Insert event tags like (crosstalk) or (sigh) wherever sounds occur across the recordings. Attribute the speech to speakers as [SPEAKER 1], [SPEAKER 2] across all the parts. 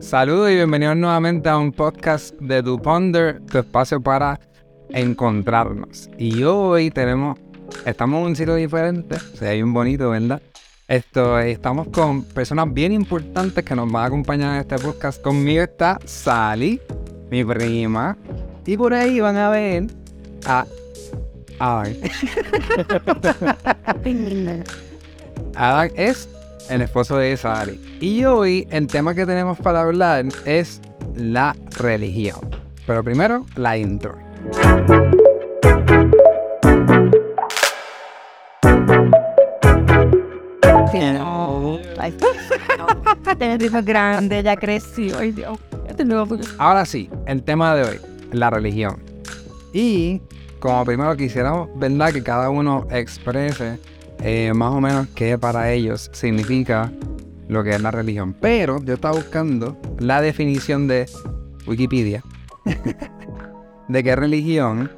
[SPEAKER 1] Saludos y bienvenidos nuevamente a un podcast de Tu Ponder, tu espacio para encontrarnos. Y hoy tenemos, estamos en un sitio diferente, o sea, hay un bonito, ¿verdad? Esto, estamos con personas bien importantes que nos van a acompañar en este podcast. Conmigo está Sally, mi prima, y por ahí van a ver a Adam. (laughs) (laughs) Adam es el esposo de Sally. Y hoy el tema que tenemos para hablar es la religión. Pero primero, la intro.
[SPEAKER 2] Tiene grande, ya creció. Dios.
[SPEAKER 1] Ahora sí, el tema de hoy, la religión. Y como primero quisiéramos, ¿verdad? Que cada uno exprese eh, más o menos qué para ellos significa lo que es la religión. Pero yo estaba buscando la definición de Wikipedia (laughs) de qué religión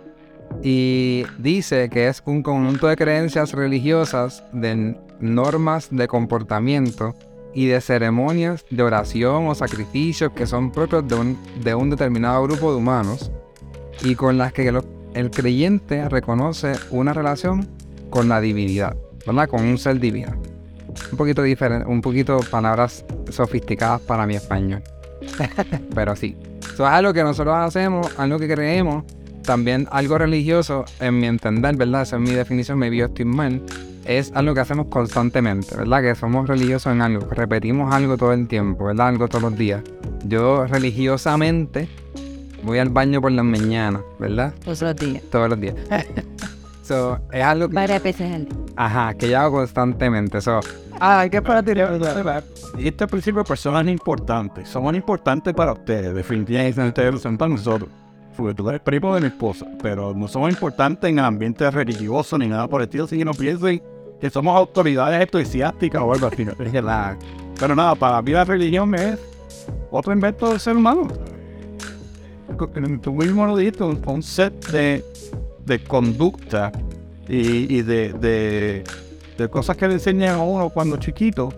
[SPEAKER 1] y dice que es un conjunto de creencias religiosas, de normas de comportamiento y de ceremonias de oración o sacrificios que son propios de un, de un determinado grupo de humanos y con las que el creyente reconoce una relación con la divinidad, ¿verdad? Con un ser divino. Un poquito diferente, un poquito palabras sofisticadas para mi español. (laughs) Pero sí. Eso es algo que nosotros hacemos, algo que creemos, también algo religioso, en mi entender, ¿verdad? Esa es mi definición, me vio estoy mal. Es algo que hacemos constantemente, ¿verdad? Que somos religiosos en algo, repetimos algo todo el tiempo, ¿verdad? Algo todos los días. Yo religiosamente voy al baño por las mañanas, ¿verdad?
[SPEAKER 2] Todos los días.
[SPEAKER 1] Todos los días. (laughs) so, es algo que,
[SPEAKER 2] Varias veces al día.
[SPEAKER 1] ajá, que yo hago constantemente. So,
[SPEAKER 3] Ah, hay que para tirar. Y este principio de personas importantes. Somos importantes para ustedes. Definitivamente ustedes son para nosotros. Porque tú eres primo de mi esposa. Pero no somos importantes en el ambiente religioso ni nada por el estilo. Así que no piensen que somos autoridades eclesiásticas o algo así. Pero nada, para mí la religión es otro invento del ser humano. Tú mismo lo dijiste, un set de, de conducta y, y de, de, de cosas que le enseñan a uno cuando chiquito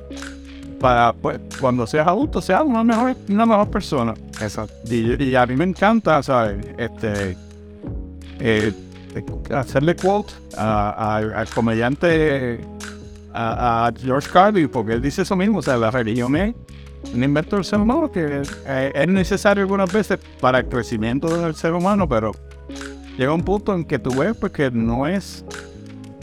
[SPEAKER 3] para pues, cuando seas adulto seas una mejor, una mejor persona.
[SPEAKER 1] eso.
[SPEAKER 3] Y, y a mí me encanta, ¿sabes? Este, eh, hacerle quote al comediante a, a George Carlin, porque él dice eso mismo, o sea, la religión es un invento del ser humano que eh, es necesario algunas veces para el crecimiento del ser humano, pero llega un punto en que tú ves pues, que no es,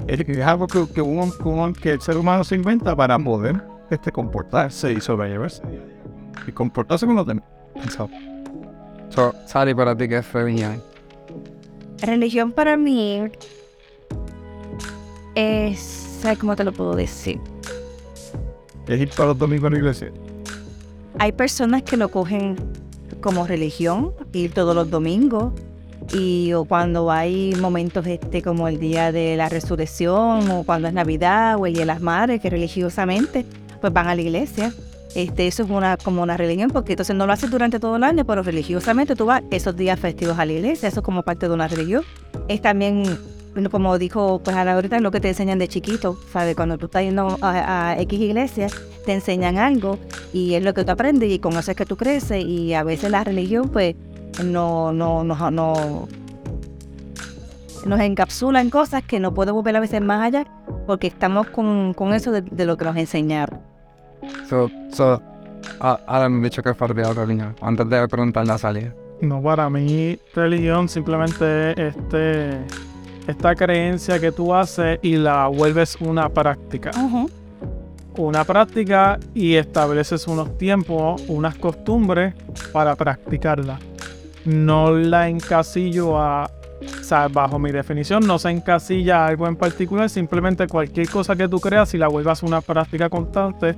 [SPEAKER 3] es, algo que, que, uno- el ser humano se inventa para poder este, comportarse y sobrellevarse y comportarse con los demás.
[SPEAKER 1] eso. So, Sally, para ti, ¿qué es religión?
[SPEAKER 2] Religión para mí es. ¿Sabes cómo te lo puedo decir?
[SPEAKER 3] Es ir para los domingos a la iglesia.
[SPEAKER 2] Hay personas que lo cogen como religión, ir todos los domingos. Y o cuando hay momentos este como el día de la resurrección o cuando es Navidad o el día de las madres que religiosamente pues van a la iglesia. Este, eso es una, como una religión porque entonces no lo haces durante todo el año, pero religiosamente tú vas esos días festivos a la iglesia, eso es como parte de una religión. Es también, como dijo pues Ana ahorita, lo que te enseñan de chiquito, ¿sabes? Cuando tú estás yendo a, a X iglesias, te enseñan algo y es lo que tú aprendes y con eso es que tú creces y a veces la religión pues no, no, no, no nos encapsula en cosas que no podemos ver a veces más allá porque estamos con, con eso de, de lo que nos enseñaron.
[SPEAKER 1] So, so, ah, ahora me han dicho que es parte de la religión. Antes de preguntarle a Sally.
[SPEAKER 4] No, para mí religión simplemente es este, esta creencia que tú haces y la vuelves una práctica. Una práctica y estableces unos tiempos, unas costumbres para practicarla. No la encasillo a, o sea, bajo mi definición, no se encasilla a algo en particular, simplemente cualquier cosa que tú creas y la vuelvas una práctica constante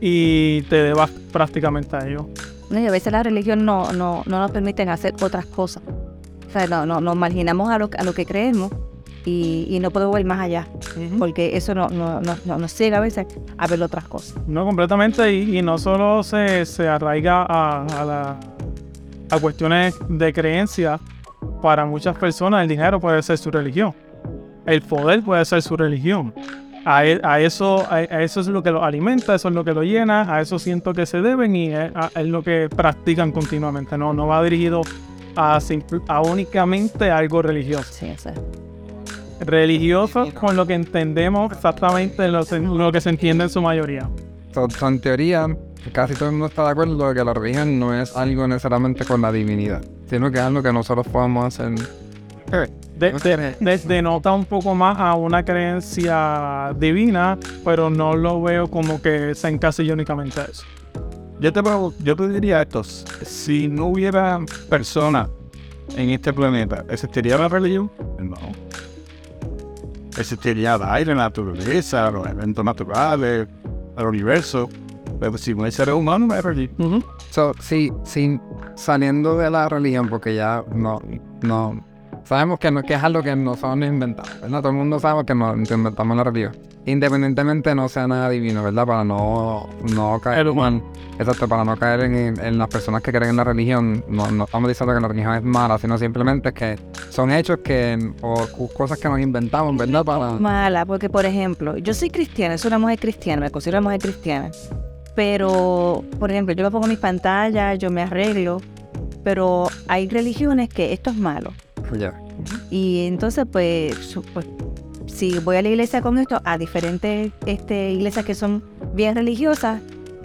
[SPEAKER 4] y te debas prácticamente a ello.
[SPEAKER 2] No, y a veces la religión no, no, no nos permiten hacer otras cosas. O sea, no, no, nos marginamos a lo, a lo que creemos y, y no podemos ir más allá, porque eso no, no, no- no- nos ciega a veces a ver otras cosas.
[SPEAKER 4] No, completamente, y, y no solo se, se arraiga a, a la- a cuestiones de creencia, para muchas personas el dinero puede ser su religión, el poder puede ser su religión, a, e- a eso, a, a eso es lo que lo alimenta, eso es lo que lo llena, a eso siento que se deben y es, a- es lo que practican continuamente. No, no va dirigido a, simple- a únicamente algo religioso.
[SPEAKER 2] Sí, es.
[SPEAKER 4] Religioso con lo que entendemos exactamente lo, lo que se entiende en su mayoría.
[SPEAKER 1] So, so, en teoría, casi todo el mundo está de acuerdo de que la religión no es algo necesariamente con la divinidad, sino que es algo que nosotros podemos hacer.
[SPEAKER 4] De- de- de- denota un poco más a una creencia divina, pero no lo veo como que se encasilla únicamente a eso.
[SPEAKER 3] Yo te, yo te diría esto, si no hubiera personas en este planeta, ¿existiría la religión? No. Existiría el aire, la naturaleza, los eventos naturales, el universo. Pero si no hay seres humanos, no hay religión.
[SPEAKER 1] So, sí, sí, saliendo de la religión, porque ya no, no, sabemos que, no, que es algo que nosotros nos inventamos, ¿verdad? Todo el mundo sabe que nos inventamos la religión. Independientemente no sea nada divino, ¿verdad? Para no, no caer
[SPEAKER 4] El humano.
[SPEAKER 1] Exacto, para no caer en, en las personas que creen en la religión, no, no estamos diciendo que la religión es mala, sino simplemente que son hechos que, o cosas que nos inventamos, ¿verdad? Para...
[SPEAKER 2] Mala, porque por ejemplo, yo soy cristiana, soy una mujer cristiana, me considero una mujer cristiana. Pero, por ejemplo, yo me pongo mis pantallas, yo me arreglo, pero hay religiones que esto es malo. Y entonces, pues, pues, si voy a la iglesia con esto, a diferentes este, iglesias que son bien religiosas,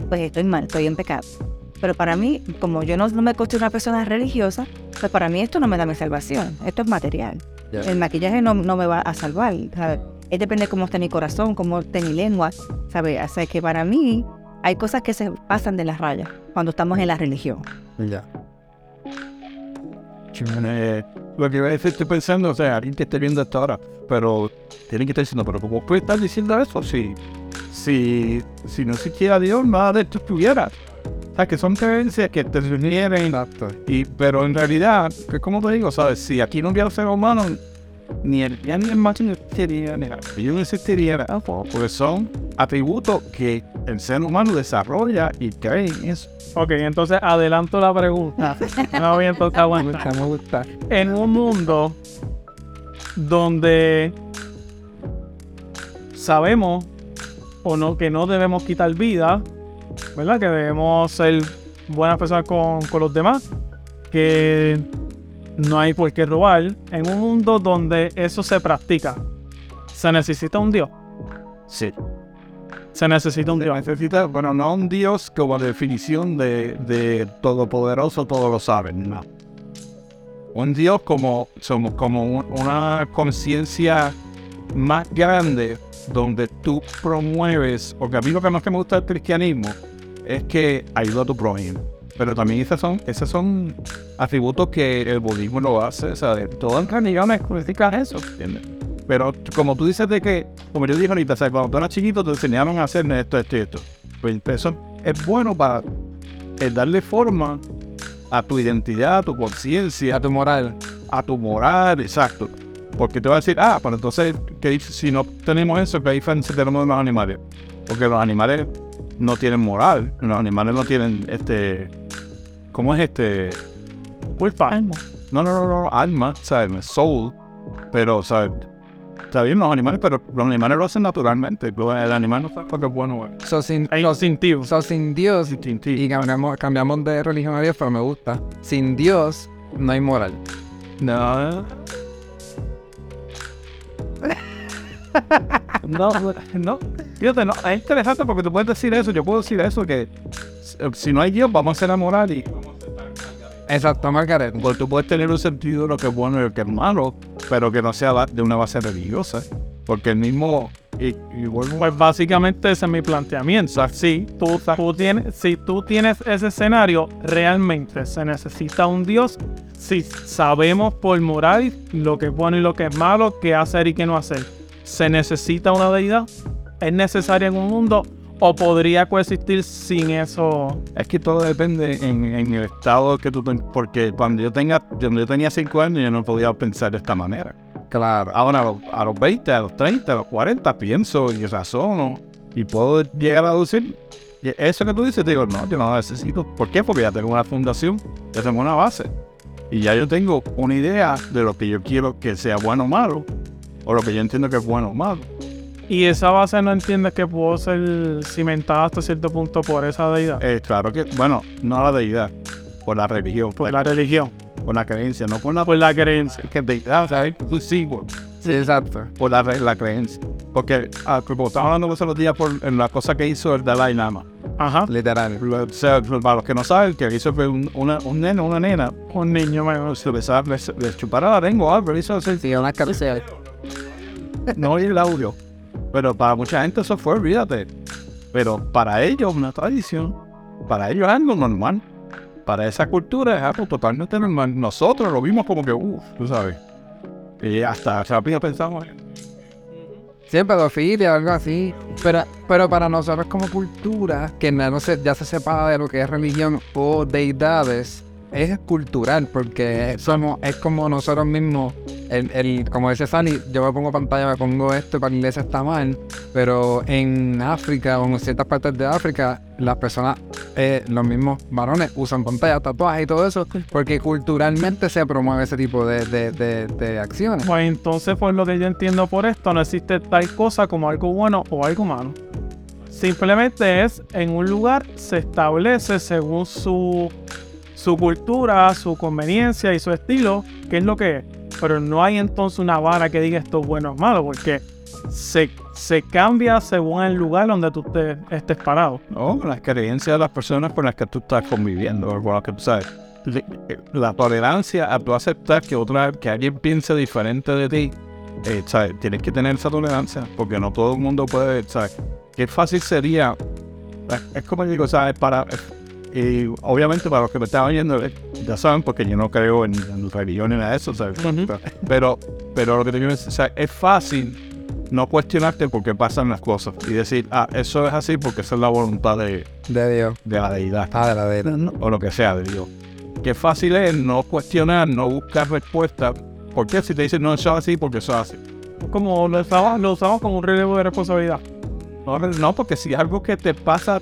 [SPEAKER 2] pues estoy mal, estoy en pecado. Pero para mí, como yo no, no me considero una persona religiosa, pues para mí esto no me da mi salvación. Esto es material. El maquillaje no, no me va a salvar. ¿sabes? Es depende de cómo esté mi corazón, cómo esté mi lengua. ¿sabes? Así que para mí hay cosas que se pasan de las rayas cuando estamos en la religión.
[SPEAKER 1] Ya.
[SPEAKER 3] Eh, lo que a decir, estoy pensando, o sea, alguien que esté viendo esto ahora, pero tiene que estar diciendo, pero ¿cómo puede estar diciendo eso si, si, si no existiera Dios, nada de esto estuviera? O sea, que son creencias que te sugieren, y, pero en realidad, que como te digo, ¿sabes? Si aquí no hubiera ser humano, ni el bien ni el mal no existiría, ni la religión existiría, porque son atributos que el ser humano desarrolla y cree en eso.
[SPEAKER 4] Ok, entonces adelanto la pregunta. (laughs) No voy a aguantar.
[SPEAKER 1] me gusta.
[SPEAKER 4] en un mundo donde sabemos o no que no debemos quitar vida, ¿verdad? Que debemos ser buenas personas con, con los demás, que no hay por qué robar. En un mundo donde eso se practica, se necesita un Dios.
[SPEAKER 3] Sí.
[SPEAKER 4] Se necesita un Dios.
[SPEAKER 3] necesita, bueno, no un Dios como definición de, de todopoderoso, todo lo sabe, no. Un Dios como, somos como un- una conciencia más grande donde tú promueves, porque a mí lo que más que me gusta del cristianismo es que ayuda a tu prójimo. Pero también esos son, esos son atributos que el budismo lo hace, o sea, todas las religiones critican eso, ¿entiendes? Pero como tú dices de que, como yo dije ahorita, sea, cuando tú eras chiquito te enseñaron a hacer esto, esto y esto. Pues eso es bueno para darle forma a tu identidad, a tu conciencia,
[SPEAKER 1] A tu moral.
[SPEAKER 3] a tu moral, exacto. Porque te va a decir, ah, pero entonces, ¿qué si no tenemos eso, ¿qué diferencia tenemos de los animales? Porque los animales no tienen moral, los animales no tienen este. ¿Cómo es este?
[SPEAKER 4] Culpa.
[SPEAKER 3] No, no, no, no, alma, ¿sabes? Soul. Pero, ¿sabes? Está bien los animales, pero los animales lo hacen naturalmente. El animal no sabe lo que es bueno. güey.
[SPEAKER 1] So, sin, so, sin Dios,
[SPEAKER 3] Instintivo.
[SPEAKER 1] y cambiamos, cambiamos de religión a Dios, pero me gusta. Sin Dios, no hay moral.
[SPEAKER 3] No. (laughs) No, no. Fíjate, no, es interesante porque tú puedes decir eso, yo puedo decir eso, que si- no hay Dios, vamos a ser moral y
[SPEAKER 1] Exacto, Margaret.
[SPEAKER 3] pues tú puedes tener un sentido de lo que es bueno y lo que es malo, pero que no sea de una base religiosa. Porque el mismo, y,
[SPEAKER 4] Pues básicamente ese es mi planteamiento. Tú, tú tienes, si tú tienes ese escenario, realmente se necesita un Dios. Si sabemos por moral lo que es bueno y lo que es malo, qué hacer y qué no hacer. Se necesita una deidad. ¿Es necesaria en un mundo o podría coexistir sin eso?
[SPEAKER 3] Es que todo depende en, en el estado que tú ten- porque cuando yo tenga, cuando yo tenía 5 años yo no podía pensar de esta manera.
[SPEAKER 1] Claro.
[SPEAKER 3] Ahora a los, a los 20, a los 30, a los 40 pienso y razono y puedo llegar a decir, y eso que tú dices, te digo, no, yo no lo necesito. ¿Por qué? Porque ya tengo una fundación, ya tengo una base y ya yo tengo una idea de lo que yo quiero que sea bueno o malo o lo que yo entiendo que es bueno o malo.
[SPEAKER 4] Y esa base no entiendes que pudo ser cimentada hasta cierto punto por esa deidad.
[SPEAKER 3] Eh, claro que, bueno, no la deidad, por la religión,
[SPEAKER 4] Por la religión,
[SPEAKER 3] por la creencia, no por la
[SPEAKER 4] por la creencia.
[SPEAKER 3] que deidad, ¿sabes? Pues sí,
[SPEAKER 1] exacto.
[SPEAKER 3] por la, re- la creencia. Porque, ah, como estaba hablando los otros días por en la cosa que hizo el Dalai Lama.
[SPEAKER 4] Ajá.
[SPEAKER 1] Literal.
[SPEAKER 3] O sea, para los que no saben, que hizo fue un, una, un nene, una nena,
[SPEAKER 4] Un niño menor.
[SPEAKER 3] se besaba, le, le chupara la lengua, algo, hizo así.
[SPEAKER 1] Sí, una cárcel.
[SPEAKER 3] no oí el audio. Pero para mucha gente eso fue, olvídate. Pero para ellos una tradición. Para ellos es algo normal. Para esa cultura es algo totalmente normal. Nosotros lo vimos como que, uff, tú sabes. Y hasta rápido pensamos.
[SPEAKER 1] Sí, pedofilia algo así. Pero, pero para nosotros como cultura, que no se, ya se separa de lo que es religión o deidades, es cultural, porque somos, es como nosotros mismos, el, el- como dice Sally, yo me pongo pantalla, me pongo esto, para iglesia está mal, pero en África o en ciertas partes de África, las personas, eh, los mismos varones usan pantalla, tatuajes y todo eso, porque culturalmente se promueve ese tipo de, de- de- de acciones.
[SPEAKER 4] Pues entonces, por lo que yo entiendo por esto, no existe tal cosa como algo bueno o algo malo. Simplemente es en un lugar se establece según su, su cultura, su conveniencia y su estilo, qué es lo que es. Pero no hay entonces una vara que diga esto es bueno o malo, porque se, se cambia según el lugar donde tú te, estés parado.
[SPEAKER 3] No, las creencias de las personas con las que tú estás conviviendo, o con las que tú sabes. La tolerancia a tú aceptar que otra que alguien piense diferente de ti, eh, ¿sabes? tienes que tener esa tolerancia, porque no todo el mundo puede, ¿sabes? Qué fácil sería, es como digo, ¿sabes? Para, y obviamente para los que me están oyendo, eh, ya saben, porque yo no creo en, en religión ni nada de eso, ¿sabes? Pero, pero lo que te quiero decir, o sea, es fácil no cuestionarte por qué pasan las cosas y decir, ah, eso es así porque esa es la voluntad de,
[SPEAKER 1] De Dios.
[SPEAKER 3] de la deidad
[SPEAKER 1] Ah, de la deidad.
[SPEAKER 3] o lo que sea de Dios. Qué fácil es no cuestionar, no buscar respuestas. ¿Por qué? Si te dicen, no, eso es así, porque eso es así.
[SPEAKER 4] Como lo usamos, lo usamos como un relevo de responsabilidad.
[SPEAKER 3] No, no, porque si algo que te pasa,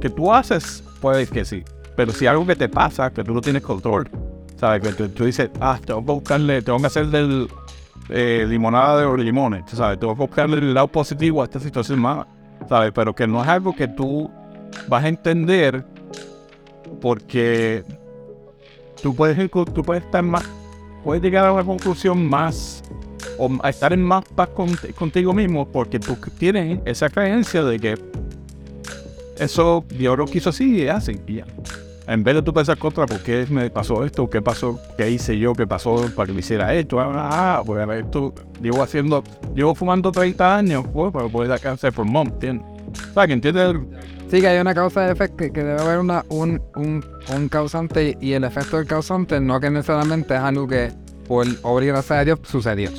[SPEAKER 3] que tú haces, puede que sí. Pero si algo que te pasa, que tú no tienes control, ¿sabes? Que tú, dices, ah, tengo que buscarle, tengo que hacer del eh, limonada de los limones, ¿sabes? Tengo que buscarle el lado positivo a esta situación mala, ¿sabes? Pero que no es algo que tú vas a entender porque tú puedes, tú puedes estar más, puedes llegar a una conclusión más o estar en más paz con- contigo mismo porque tú tienes esa creencia de que eso Dios lo quiso así y así y ya. En vez de tú pensar contra por qué me pasó esto, qué pasó, qué hice yo, qué pasó para que me hiciera esto, ah, pues a ver, esto llevo haciendo, llevo fumando 30 años, pues, para poder dar cáncer por mom, ¿entiendes? O sea, que entiendes
[SPEAKER 1] Sí, que hay una causa de efecto, que debe haber una, un, un, un causante y el efecto del causante no que necesariamente es algo que por obra y gracia de Dios sucedió.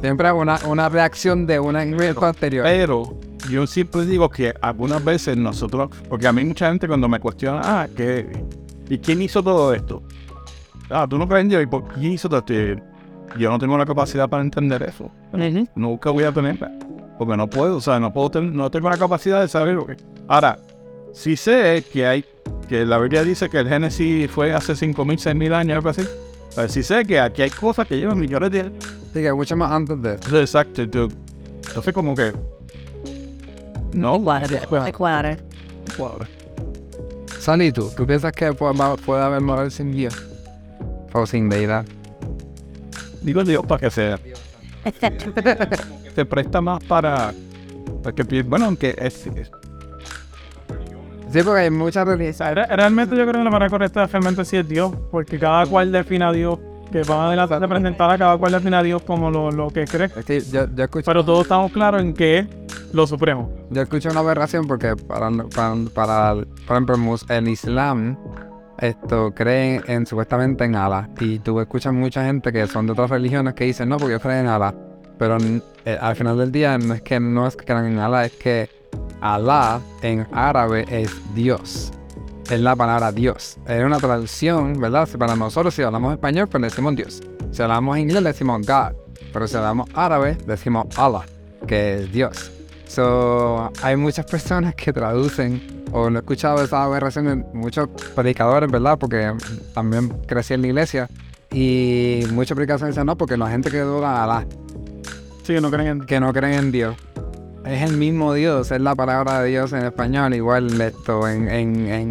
[SPEAKER 1] Siempre hay una, una reacción de un evento anterior.
[SPEAKER 3] Pero yo siempre digo que algunas veces nosotros, porque a mí mucha gente cuando me cuestiona, ah, ¿qué, ¿y quién hizo todo esto? Ah, tú no crees en Dios, ¿y por quién hizo todo esto? Yo no tengo la capacidad para entender eso. Nunca voy a tenerla. Porque no puedo, o sea, no puedo tener, no tengo la capacidad de saber lo que. Ahora, sí sé que hay, que la Biblia dice que el Génesis fue hace 5.000, 6.000 años, algo así. O sea, sí sé que aquí hay cosas que llevan millones de años.
[SPEAKER 1] Sí, que mucho más antes de
[SPEAKER 3] Exacto, entonces como que. No,
[SPEAKER 2] Cuadra, cuadra.
[SPEAKER 3] cuadra.
[SPEAKER 1] Sally, ¿tú? ¿Tú piensas que puede, haber moral sin Dios? O sin deidad.
[SPEAKER 3] Digo Dios para que sea. (laughs) Se presta más para. para que pi- bueno, aunque es, es-
[SPEAKER 1] Sí, porque hay muchas religiones.
[SPEAKER 4] realmente yo creo que la manera correcta realmente sí es Dios, porque cada cual define a Dios, que van adelante representar a cada cual define a Dios como lo, lo que cree.
[SPEAKER 1] Es que yo,
[SPEAKER 4] Pero todos estamos claros en que es lo supremo.
[SPEAKER 1] yo escucho una aberración porque para, para, para, por ejemplo, el Islam esto creen en supuestamente en Allah y tú escuchas mucha gente que son de otras religiones que dicen no porque yo creo en Allah pero eh, al final del día no es que no es que crean en Allah es que Allah en árabe es Dios. Es la palabra Dios. Es una traducción verdad Si para nosotros si hablamos español pues decimos Dios. Si hablamos inglés decimos God. Pero si hablamos árabe decimos Allah que es Dios So, hay muchas personas que traducen, o lo he escuchado esa aberración muchos predicadores, ¿verdad? Porque también crecí en la iglesia. Y muchos predicadores dicen, no, porque la gente que duda Alá,
[SPEAKER 4] Sí, que no creen en
[SPEAKER 1] que no creen en Dios. es el mismo Dios, es la palabra de Dios en español, igual esto en, en, en,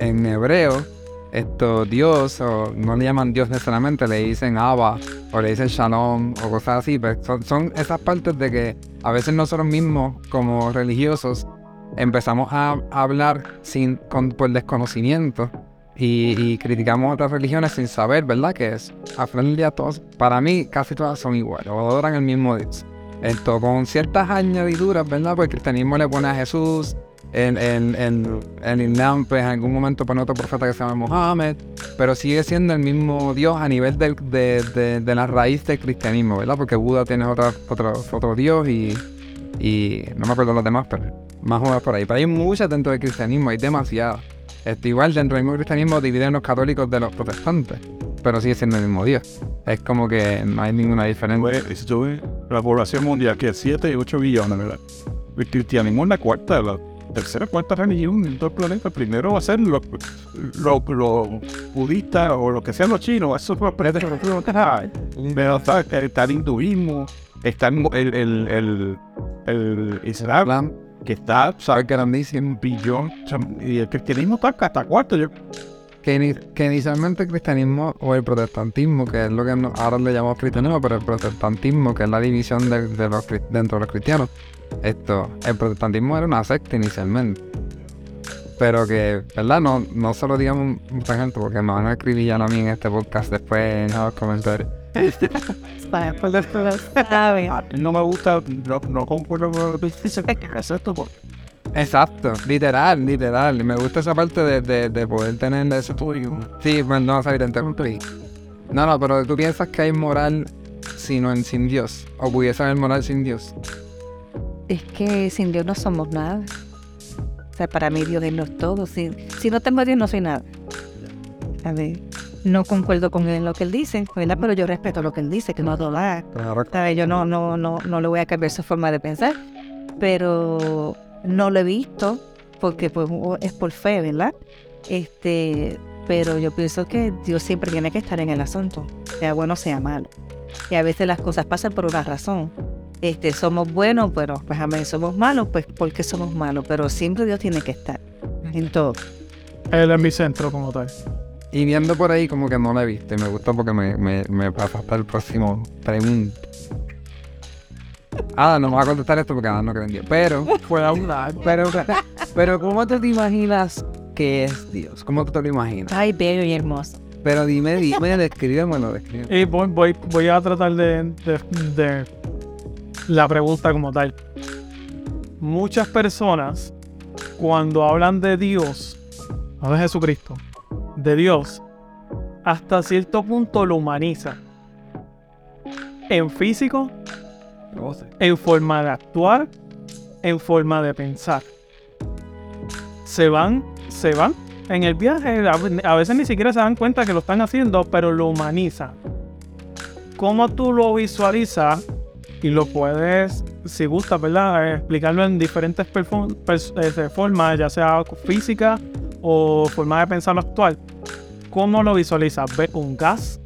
[SPEAKER 1] en hebreo, esto Dios, o no le llaman Dios necesariamente, le dicen Abba, o le dicen Shalom, o cosas así, pero son, son esas partes de que a veces nosotros mismos, como religiosos, empezamos a hablar sin, con, por desconocimiento y, y criticamos otras religiones sin saber, ¿verdad? Que es, del día todos, para mí casi todas son iguales, o adoran el mismo Dios. Esto con ciertas añadiduras, ¿verdad? Porque el cristianismo le pone a Jesús, en, en, en, en Islam, pues en algún momento pone otro profeta que se llama Mohammed, pero sigue siendo el mismo Dios a nivel del- de, de- de la raíz del cristianismo, ¿verdad? Porque Buda tiene otra, otro, otro Dios y, y no me acuerdo los demás, pero más o menos por ahí. Pero hay muchas dentro del cristianismo, hay demasiadas. Este, igual dentro del mismo cristianismo dividen los católicos de los protestantes, pero sigue siendo el mismo Dios. Es como que no hay ninguna diferencia.
[SPEAKER 3] Pues, la población mundial, que es 7 y 8 billones, ¿verdad? El cristianismo es la cuarta, la tercera cuarta religión en todo el planeta. Primero va a ser los lo, lo budistas o lo que sean los chinos, eso fue Pero está, el hinduismo, está el, el, el, el- islam, que está,
[SPEAKER 1] es
[SPEAKER 3] ¿sabes?
[SPEAKER 1] grandísimo.
[SPEAKER 3] Billón, y el cristianismo está hasta cuarto. Yo,
[SPEAKER 1] que, ini- que inicialmente el cristianismo o el protestantismo, que es lo que ahora le llamamos cristianismo, pero el protestantismo, que es la división de, de los, cri- dentro de los cristianos, esto, el protestantismo era una secta inicialmente. Pero que, ¿verdad? No, no solo digamos mucha gente, porque me van a escribir a mí en este podcast después en los comentarios. (laughs)
[SPEAKER 2] Saber.
[SPEAKER 3] no me gusta, no, no concuerdo con lo que dice que es esto, porque
[SPEAKER 1] Exacto, literal, literal. Y me gusta esa parte de, de, de poder tener eso tuyo. Sí, pues no, sabes, te interrumpí. No, no, pero tú piensas que hay moral sino en sin Dios. O pudiese haber moral sin Dios.
[SPEAKER 2] Es que sin Dios no somos nada. O sea, para mí Dios es lo todo. Si, si no tengo a Dios, no soy nada. A ver, no concuerdo con él en lo que él dice, ¿verdad? Pero yo respeto lo que él dice, que no adorar. Yo no, no, no, no le voy a cambiar su forma de pensar. Pero no lo he visto porque pues, es por fe, ¿verdad? Este, pero yo pienso que Dios siempre tiene que estar en el asunto, sea bueno sea malo. Y a veces las cosas pasan por una razón. Este, somos buenos, pero pues somos malos, pues porque somos malos, pero siempre Dios tiene que estar en todo.
[SPEAKER 4] Él es mi centro como tal.
[SPEAKER 1] Y viendo por ahí como que no la he visto. Y me gusta porque me, me, me pasa hasta el próximo pregunta. Ah, no me va a contestar esto porque ah, no creo en Dios. Pero, (laughs)
[SPEAKER 4] Puede hablar.
[SPEAKER 1] pero, pero, ¿cómo te, te imaginas que es Dios? ¿Cómo tú te lo imaginas?
[SPEAKER 2] Ay, bello y hermoso.
[SPEAKER 1] Pero dime, dime, descríbemelo, descríbemelo.
[SPEAKER 4] Y voy, voy, voy a tratar de, de- de la pregunta como tal. Muchas personas, cuando hablan de Dios, no de Jesucristo, de Dios, hasta cierto punto lo humanizan. En físico, en forma de actuar, en forma de pensar. Se van, se van en el viaje, a veces ni siquiera se dan cuenta que lo están haciendo, pero lo humanizan. ¿Cómo tú lo visualizas? Y lo puedes, si gustas, ¿verdad? Explicarlo en diferentes este, formas, ya sea física o forma de pensarlo actual. ¿Cómo lo visualizas? ¿Ves un gas?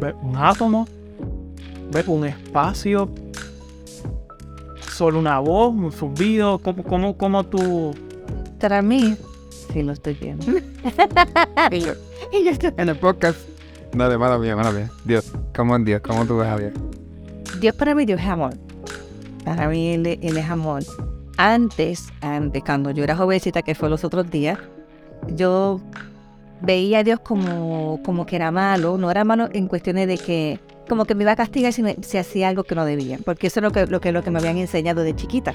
[SPEAKER 4] ¿Ves un átomo? ¿Ves un espacio? ¿Solo una voz? ¿Un zumbido? ¿Cómo, cómo, cómo tú...?
[SPEAKER 2] Para mí, sí lo estoy viendo. (laughs) y yo, y yo estoy-
[SPEAKER 1] En el podcast. Dale, mala mía, mala mía. Dios, ¿cómo es Dios? ¿Cómo tú ves a Dios?
[SPEAKER 2] Para mí, Dios es amor. Para mí él, es amor. Antes, antes, cuando yo era jovencita, que fue los otros días, yo veía a Dios como, como que era malo. No era malo en cuestiones de que, como que me iba a castigar si, me- hacía algo que no debía. Porque eso es lo que, lo que, lo que me habían enseñado de chiquita.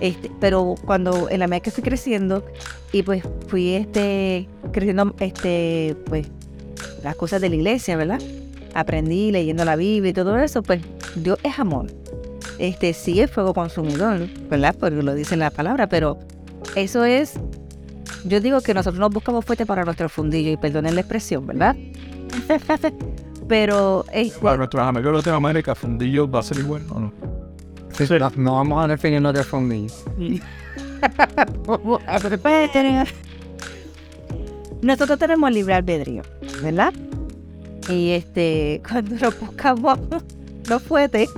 [SPEAKER 2] Este, pero cuando en la medida que fui creciendo y pues fui este, creciendo este, pues las cosas de la iglesia, ¿verdad? Aprendí leyendo la Biblia y todo eso, pues Dios es amor. Este sí es fuego consumidor, ¿verdad? Porque lo dice la palabra, pero eso es. Yo digo que nosotros nos buscamos fuerte para nuestro fundillo y perdonen la expresión, ¿verdad? (laughs) pero este,
[SPEAKER 3] para nuestros amigos de Latinoamérica, fundillo va a ser igual, ¿o no?
[SPEAKER 1] Sí,
[SPEAKER 4] Sí.
[SPEAKER 1] No, vamos a definirnos de fondillo. (laughs)
[SPEAKER 2] nosotros tenemos libre albedrío, ¿verdad? Y este, (laughs) cuando nos buscamos (laughs) los fuertes,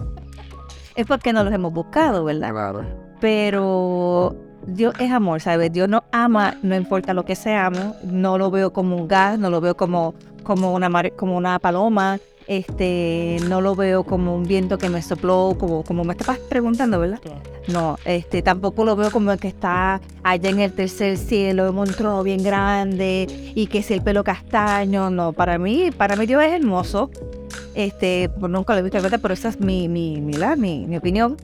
[SPEAKER 2] es porque no los hemos buscado, ¿verdad?
[SPEAKER 1] Claro.
[SPEAKER 2] Pero Dios es amor, ¿sabes? Dios nos ama, no importa lo que seamos, no lo veo como un gas, no lo veo como, como, una, como una paloma, este, no lo veo como un viento que me sopló, como, como me estabas preguntando, ¿verdad? No, este, tampoco lo veo como el que está allá en el tercer cielo, en un trono bien grande y que es el pelo castaño. No, para mí, para mí Dios es hermoso. Este, pues nunca lo he visto verdad, pero esa es mi, mi, mi, la- mi, mi opinión.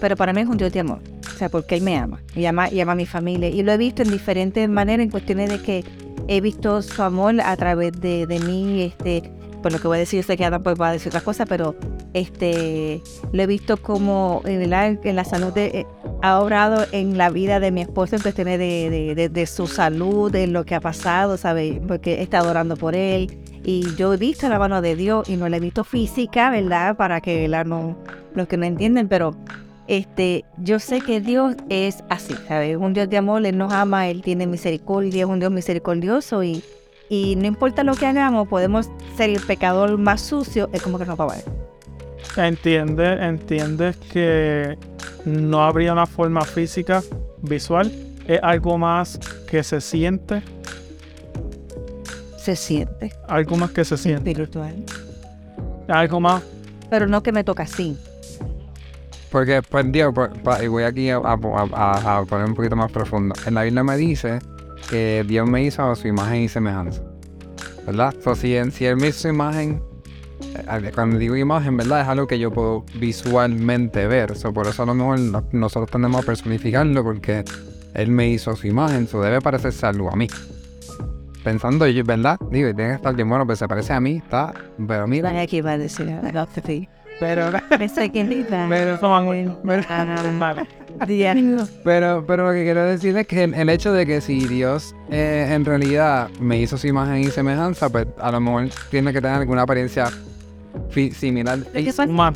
[SPEAKER 2] Pero para mí es un Dios de amor. O sea, porque Él me ama y ama, y ama a mi familia. Y lo he visto en diferentes maneras, en cuestiones de que he visto su amor a través de, de mí, este, por lo que voy a decir, yo sé que Adam pues, va a decir otras cosas, pero este lo he visto como en la salud de, eh, ha obrado en la vida de mi esposo en cuestiones de, de, su salud, de lo que ha pasado, ¿sabes? Porque he estado orando por él y yo he visto la mano de Dios y no la he visto física, ¿verdad? Para que los que no entienden, pero este, yo sé que Dios es así, ¿sabes? Un Dios de amor, Él nos ama, Él tiene misericordia, es un Dios misericordioso y, y no importa lo que hagamos, podemos ser el pecador más sucio, es como que nos va a.
[SPEAKER 4] Entiende, entiendes que no habría una forma física, visual, es algo más que se siente,
[SPEAKER 2] Se siente
[SPEAKER 4] algo más que se siente,
[SPEAKER 2] espiritual,
[SPEAKER 4] algo más
[SPEAKER 2] pero no que me toca así.
[SPEAKER 1] Porque, pues, Dios, por- pa- y voy aquí a, a- a- a poner un poquito más profundo. En la Biblia me dice que Dios me hizo a su imagen y semejanza. ¿Verdad? So, si, en- si Él me hizo su imagen, eh, cuando digo imagen, ¿verdad? Es algo que yo puedo visualmente ver. So, por eso a lo mejor no- nosotros tendemos a personificarlo porque Él me hizo a su imagen. So, debe parecerse algo a mí. Pensando yo, ¿verdad? Digo, y tiene que estar bien bueno, pues se parece a mí, está. Pero mira,
[SPEAKER 2] aquí va a decir,
[SPEAKER 1] pero. (laughs)
[SPEAKER 2] Pensé que iba.
[SPEAKER 1] Pero,
[SPEAKER 4] Vale.
[SPEAKER 2] Diario.
[SPEAKER 1] Pero, pero lo que quiero decir es que el, el hecho de que si Dios eh, en realidad me hizo su imagen y semejanza, pues a lo mejor tiene que tener alguna apariencia similar.
[SPEAKER 2] Lo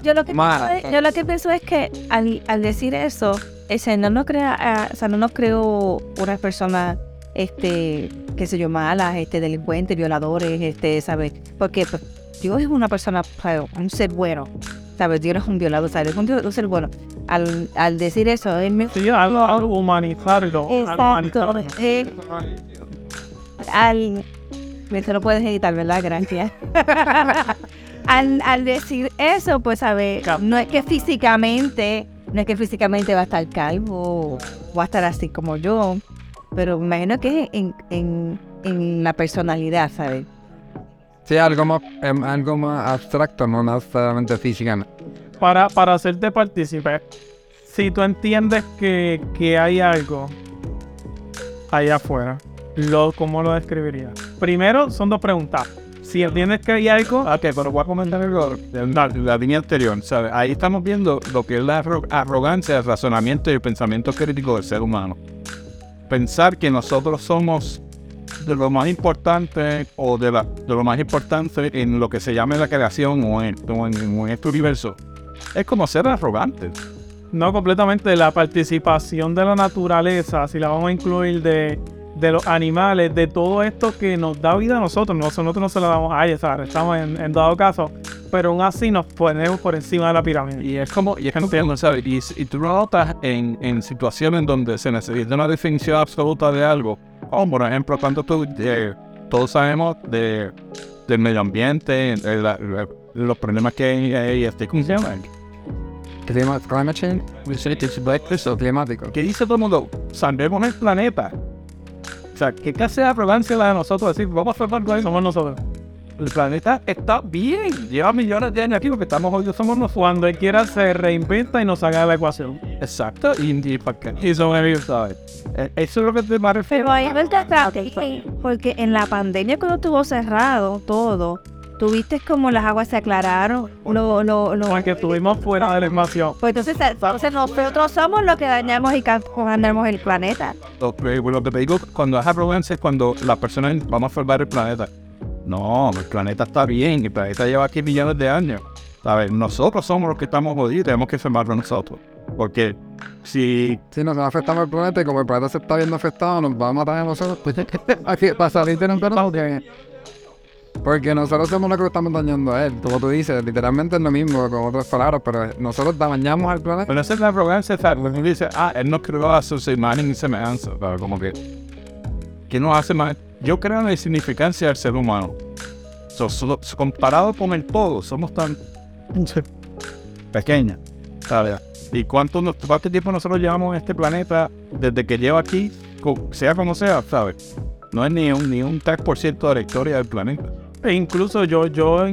[SPEAKER 2] yo, lo que
[SPEAKER 1] Humana.
[SPEAKER 2] pienso es, yo lo que pienso es que al, al decir eso, Señor no crea, ah, o sea, no nos creó unas personas, este, qué sé yo, malas, este, delincuentes, violadores, este, ¿sabes? Porque pues, Dios es una persona, un ser bueno, ¿sabes? Dios no es un violador, ¿sabes? Es un, Dios- ser bueno. Al, al decir eso, Él me...
[SPEAKER 4] Sí, algo, algo humanizarlo.
[SPEAKER 2] Exacto.
[SPEAKER 4] humanizarlo.
[SPEAKER 2] eh, al... Eso lo puedes editar, ¿verdad? Gracias. (laughs) al, al decir eso, pues a ver,
[SPEAKER 4] Cap-
[SPEAKER 2] no es que físicamente, no es que físicamente va a estar calvo, va a estar así como yo, pero me imagino que es en, en, en la personalidad, ¿sabes?
[SPEAKER 1] Sí, algo más, em, algo más abstracto, no necesariamente física.
[SPEAKER 4] Para, para hacerte partícipe, si tú entiendes que, que hay algo allá afuera, lo, ¿cómo lo describirías? Primero, son dos preguntas. Si entiendes que hay algo,
[SPEAKER 3] Ok, pero voy a comentar algo de la, de la línea anterior. ¿sabes? Ahí estamos viendo lo que es la arro- arrogancia, el razonamiento y el pensamiento crítico del ser humano. Pensar que nosotros somos de lo más importante o de, la, de lo más importante en lo que se llama la creación o en, o en- o en este universo. Es como ser arrogante.
[SPEAKER 4] no completamente la participación de la naturaleza, si la vamos a incluir de, de los animales, de todo esto que nos da vida a nosotros. Nosotros no se la damos a ellos, ¿sabes? estamos en, en dado caso, pero aún así nos ponemos por encima de la pirámide.
[SPEAKER 3] Y es como, y es como, ¿sabes? Y, y tú lo notas en, en situaciones donde se necesita una definición absoluta de algo. Como por ejemplo, cuando tú, eh, todos sabemos de, del medio ambiente, de la- la- los problemas que hay, hay, este, ¿cómo se llama?
[SPEAKER 1] Clima, climate change, eso, climático.
[SPEAKER 3] ¿Qué dice todo el mundo? Salvemos el planeta. O sea, ¿qué clase de arrogancia la de nosotros decir, vamos a salvar el planeta?
[SPEAKER 4] Somos nosotros.
[SPEAKER 3] El planeta está bien, lleva millones de años aquí, lo que estamos hoy somos nosotros.
[SPEAKER 4] Cuando él quiera se reinventa y nos saca de la ecuación.
[SPEAKER 3] Exacto, y, y para qué. Y eso me ¿sabes? Eh, Eso es lo que te me refiero.
[SPEAKER 2] Pero ahí es verdad, porque en la pandemia cuando estuvo cerrado todo, tuviste como las aguas se aclararon, lo, lo, lo,
[SPEAKER 4] Porque estuvimos fuera de la.
[SPEAKER 2] Pues entonces, entonces nosotros somos los que dañamos y dañamos el planeta.
[SPEAKER 3] Lo, eh, lo que te digo, cuando es arrogancia es cuando las personas vamos a salvar el planeta. No, el planeta está bien, el planeta lleva aquí millones de años. ¿Sabes? Nosotros somos los que estamos jodidos, tenemos que salvarlo nosotros. Porque si
[SPEAKER 1] Si nos afectamos el planeta y como el planeta se está viendo afectado, nos va a matar a nosotros. (laughs) Pues, para salir de nosotros, Porque nosotros somos los que lo estamos dañando a él. Como tú dices, literalmente es lo mismo con otras palabras, pero nosotros dañamos al planeta.
[SPEAKER 3] Pero esa es la arrogancia, ¿sabes? Cuando dice, ah, él no creó a su imagen y semejanza, ¿sabes? Como que, ¿qué nos hace más? Yo creo en la insignificancia del ser humano. So- so- so- comparado con el todo, somos tan pequeños, ¿sabes? ¿Y cuánto, nos- cuánto tiempo nosotros llevamos en este planeta desde que llevo aquí, sea como sea, ¿sabes? No es ni un, ni un 3% de la historia del planeta.
[SPEAKER 4] E incluso yo, yo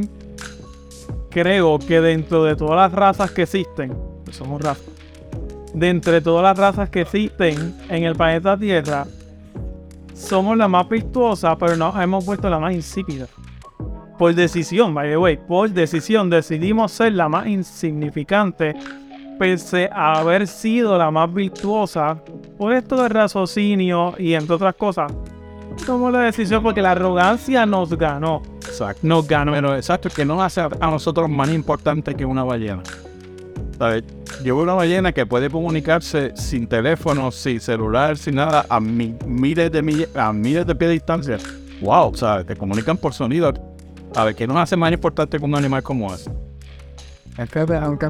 [SPEAKER 4] creo que dentro de todas las razas que existen, pues somos razas, de entre todas las razas que existen en el planeta Tierra, somos la más virtuosa, pero nos hemos puesto la más insípida. Por decisión, by the way, por decisión decidimos ser la más insignificante, pese a haber sido la más virtuosa, por esto del raciocinio y entre otras cosas. Tomamos la decisión porque la arrogancia nos ganó.
[SPEAKER 3] Exacto.
[SPEAKER 4] Nos ganó.
[SPEAKER 3] Pero exacto, que no hace a a nosotros más importante que una ballena. ¿Sabes? Yo veo una ballena que puede comunicarse sin teléfono, sin celular, sin nada, a mi- miles de mille- a miles de pies de distancia. Wow, ¿sabes? Te comunican por sonido. A ver, ¿qué nos hace más importante que un animal como ese?
[SPEAKER 1] Es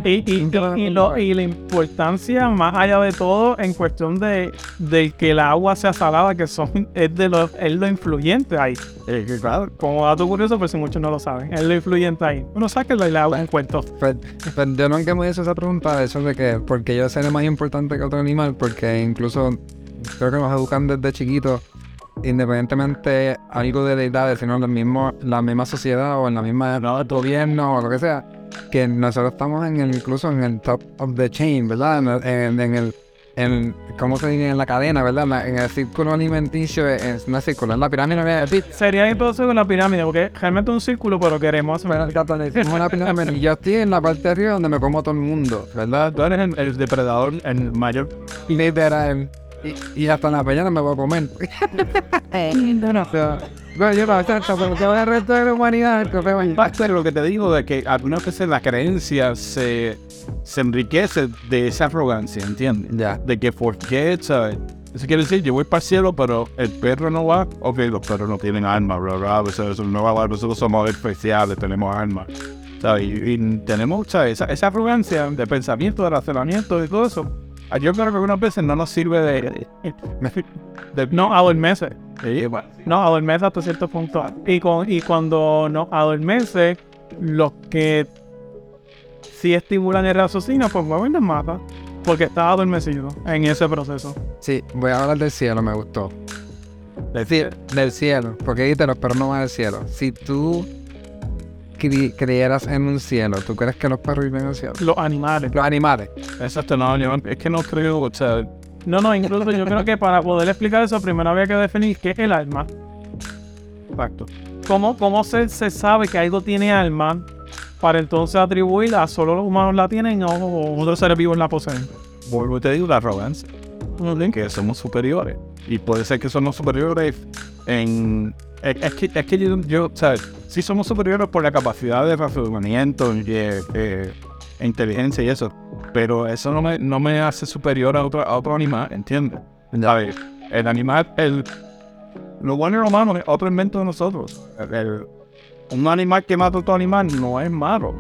[SPEAKER 4] Y, y- y- y lo- y la importancia, más allá de todo, en cuestión de, de que el agua sea salada, que son, es, de lo, es lo influyente ahí. Como dato curioso, por si muchos no lo saben, es lo influyente ahí. Bueno, sáquenlo y le hago un cuento.
[SPEAKER 1] Pues, pues yo nunca me hice esa pregunta, eso de que porque yo seré más importante que otro animal, porque incluso creo que nos educan desde chiquitos, independientemente algo de deidades, sino en la misma, la misma sociedad o en la misma gobierno o lo que sea, que nosotros estamos en el, incluso en el top of the chain, ¿verdad? En el, en, en el en, ¿cómo se dice? En la cadena, ¿verdad? En, la- en el círculo alimenticio, es no es círculo, es la pirámide de Pit.
[SPEAKER 4] Sería entonces con la pirámide, porque realmente es un círculo, pero queremos
[SPEAKER 1] Es una pirámide. Y yo estoy en la parte de arriba donde me como a todo el mundo, ¿verdad?
[SPEAKER 3] tú eres el, el depredador, el mayor.
[SPEAKER 1] Literal. Y, y hasta en la peña me voy a comer. (laughs)
[SPEAKER 2] Eh,
[SPEAKER 1] O sea, bueno, yo no, exacto, pero que voy al resto de la humanidad, que fue mañana.
[SPEAKER 3] Lo que te digo de que algunas veces la creencia se, se enriquece de esa arrogancia, ¿entiendes?
[SPEAKER 1] Ya.
[SPEAKER 3] De que porque, ¿sabes? Eso quiere decir, yo voy para el cielo, pero el perro no va. Ok, los perros no tienen alma, bla, bla, eso, eso no va, nosotros somos especiales, tenemos alma. ¿Sabes? Y, y tenemos, ¿sabes? Esa, esa arrogancia de pensamiento, de razonamiento y todo eso. Ah, Yo creo que algunas veces no nos sirve de... de
[SPEAKER 4] No, adormece.
[SPEAKER 3] Sí, bueno,
[SPEAKER 4] No, adormece hasta cierto punto. Y, con, y cuando nos adormece, los que sí estimulan el raciocinio, pues bueno, nos mata. Porque está adormecido en ese proceso.
[SPEAKER 1] Sí, voy a hablar del cielo, me gustó. Decir, del cielo, porque dijiste los perros no van al cielo. Si tú creyeras en un cielo, ¿tú crees que los perros viven en el cielo?
[SPEAKER 4] Los animales.
[SPEAKER 1] Los animales.
[SPEAKER 3] exacto, no, yo- es que no creo, o sea,
[SPEAKER 4] No, no, incluso yo creo que para poder explicar eso, primero había que definir qué es el alma.
[SPEAKER 3] facto.
[SPEAKER 4] ¿Cómo, cómo se, se sabe que algo tiene alma para entonces atribuirla a solo los humanos la tienen o, o otros seres vivos la poseen?
[SPEAKER 3] Vuelvo y te digo la arrogancia. Que somos superiores. Y puede ser que somos superiores en... Es, que, es que yo, yo, ¿sabes? Sí somos superiores por la capacidad de razonamiento y eh, eh, e inteligencia y eso. Pero eso no me, no me hace superior a otro, a otro animal, ¿entiendes? ¿Sabes? El animal, el... Lo bueno y lo malo es otro invento de nosotros. El- el- un animal que mata a otro animal no es malo.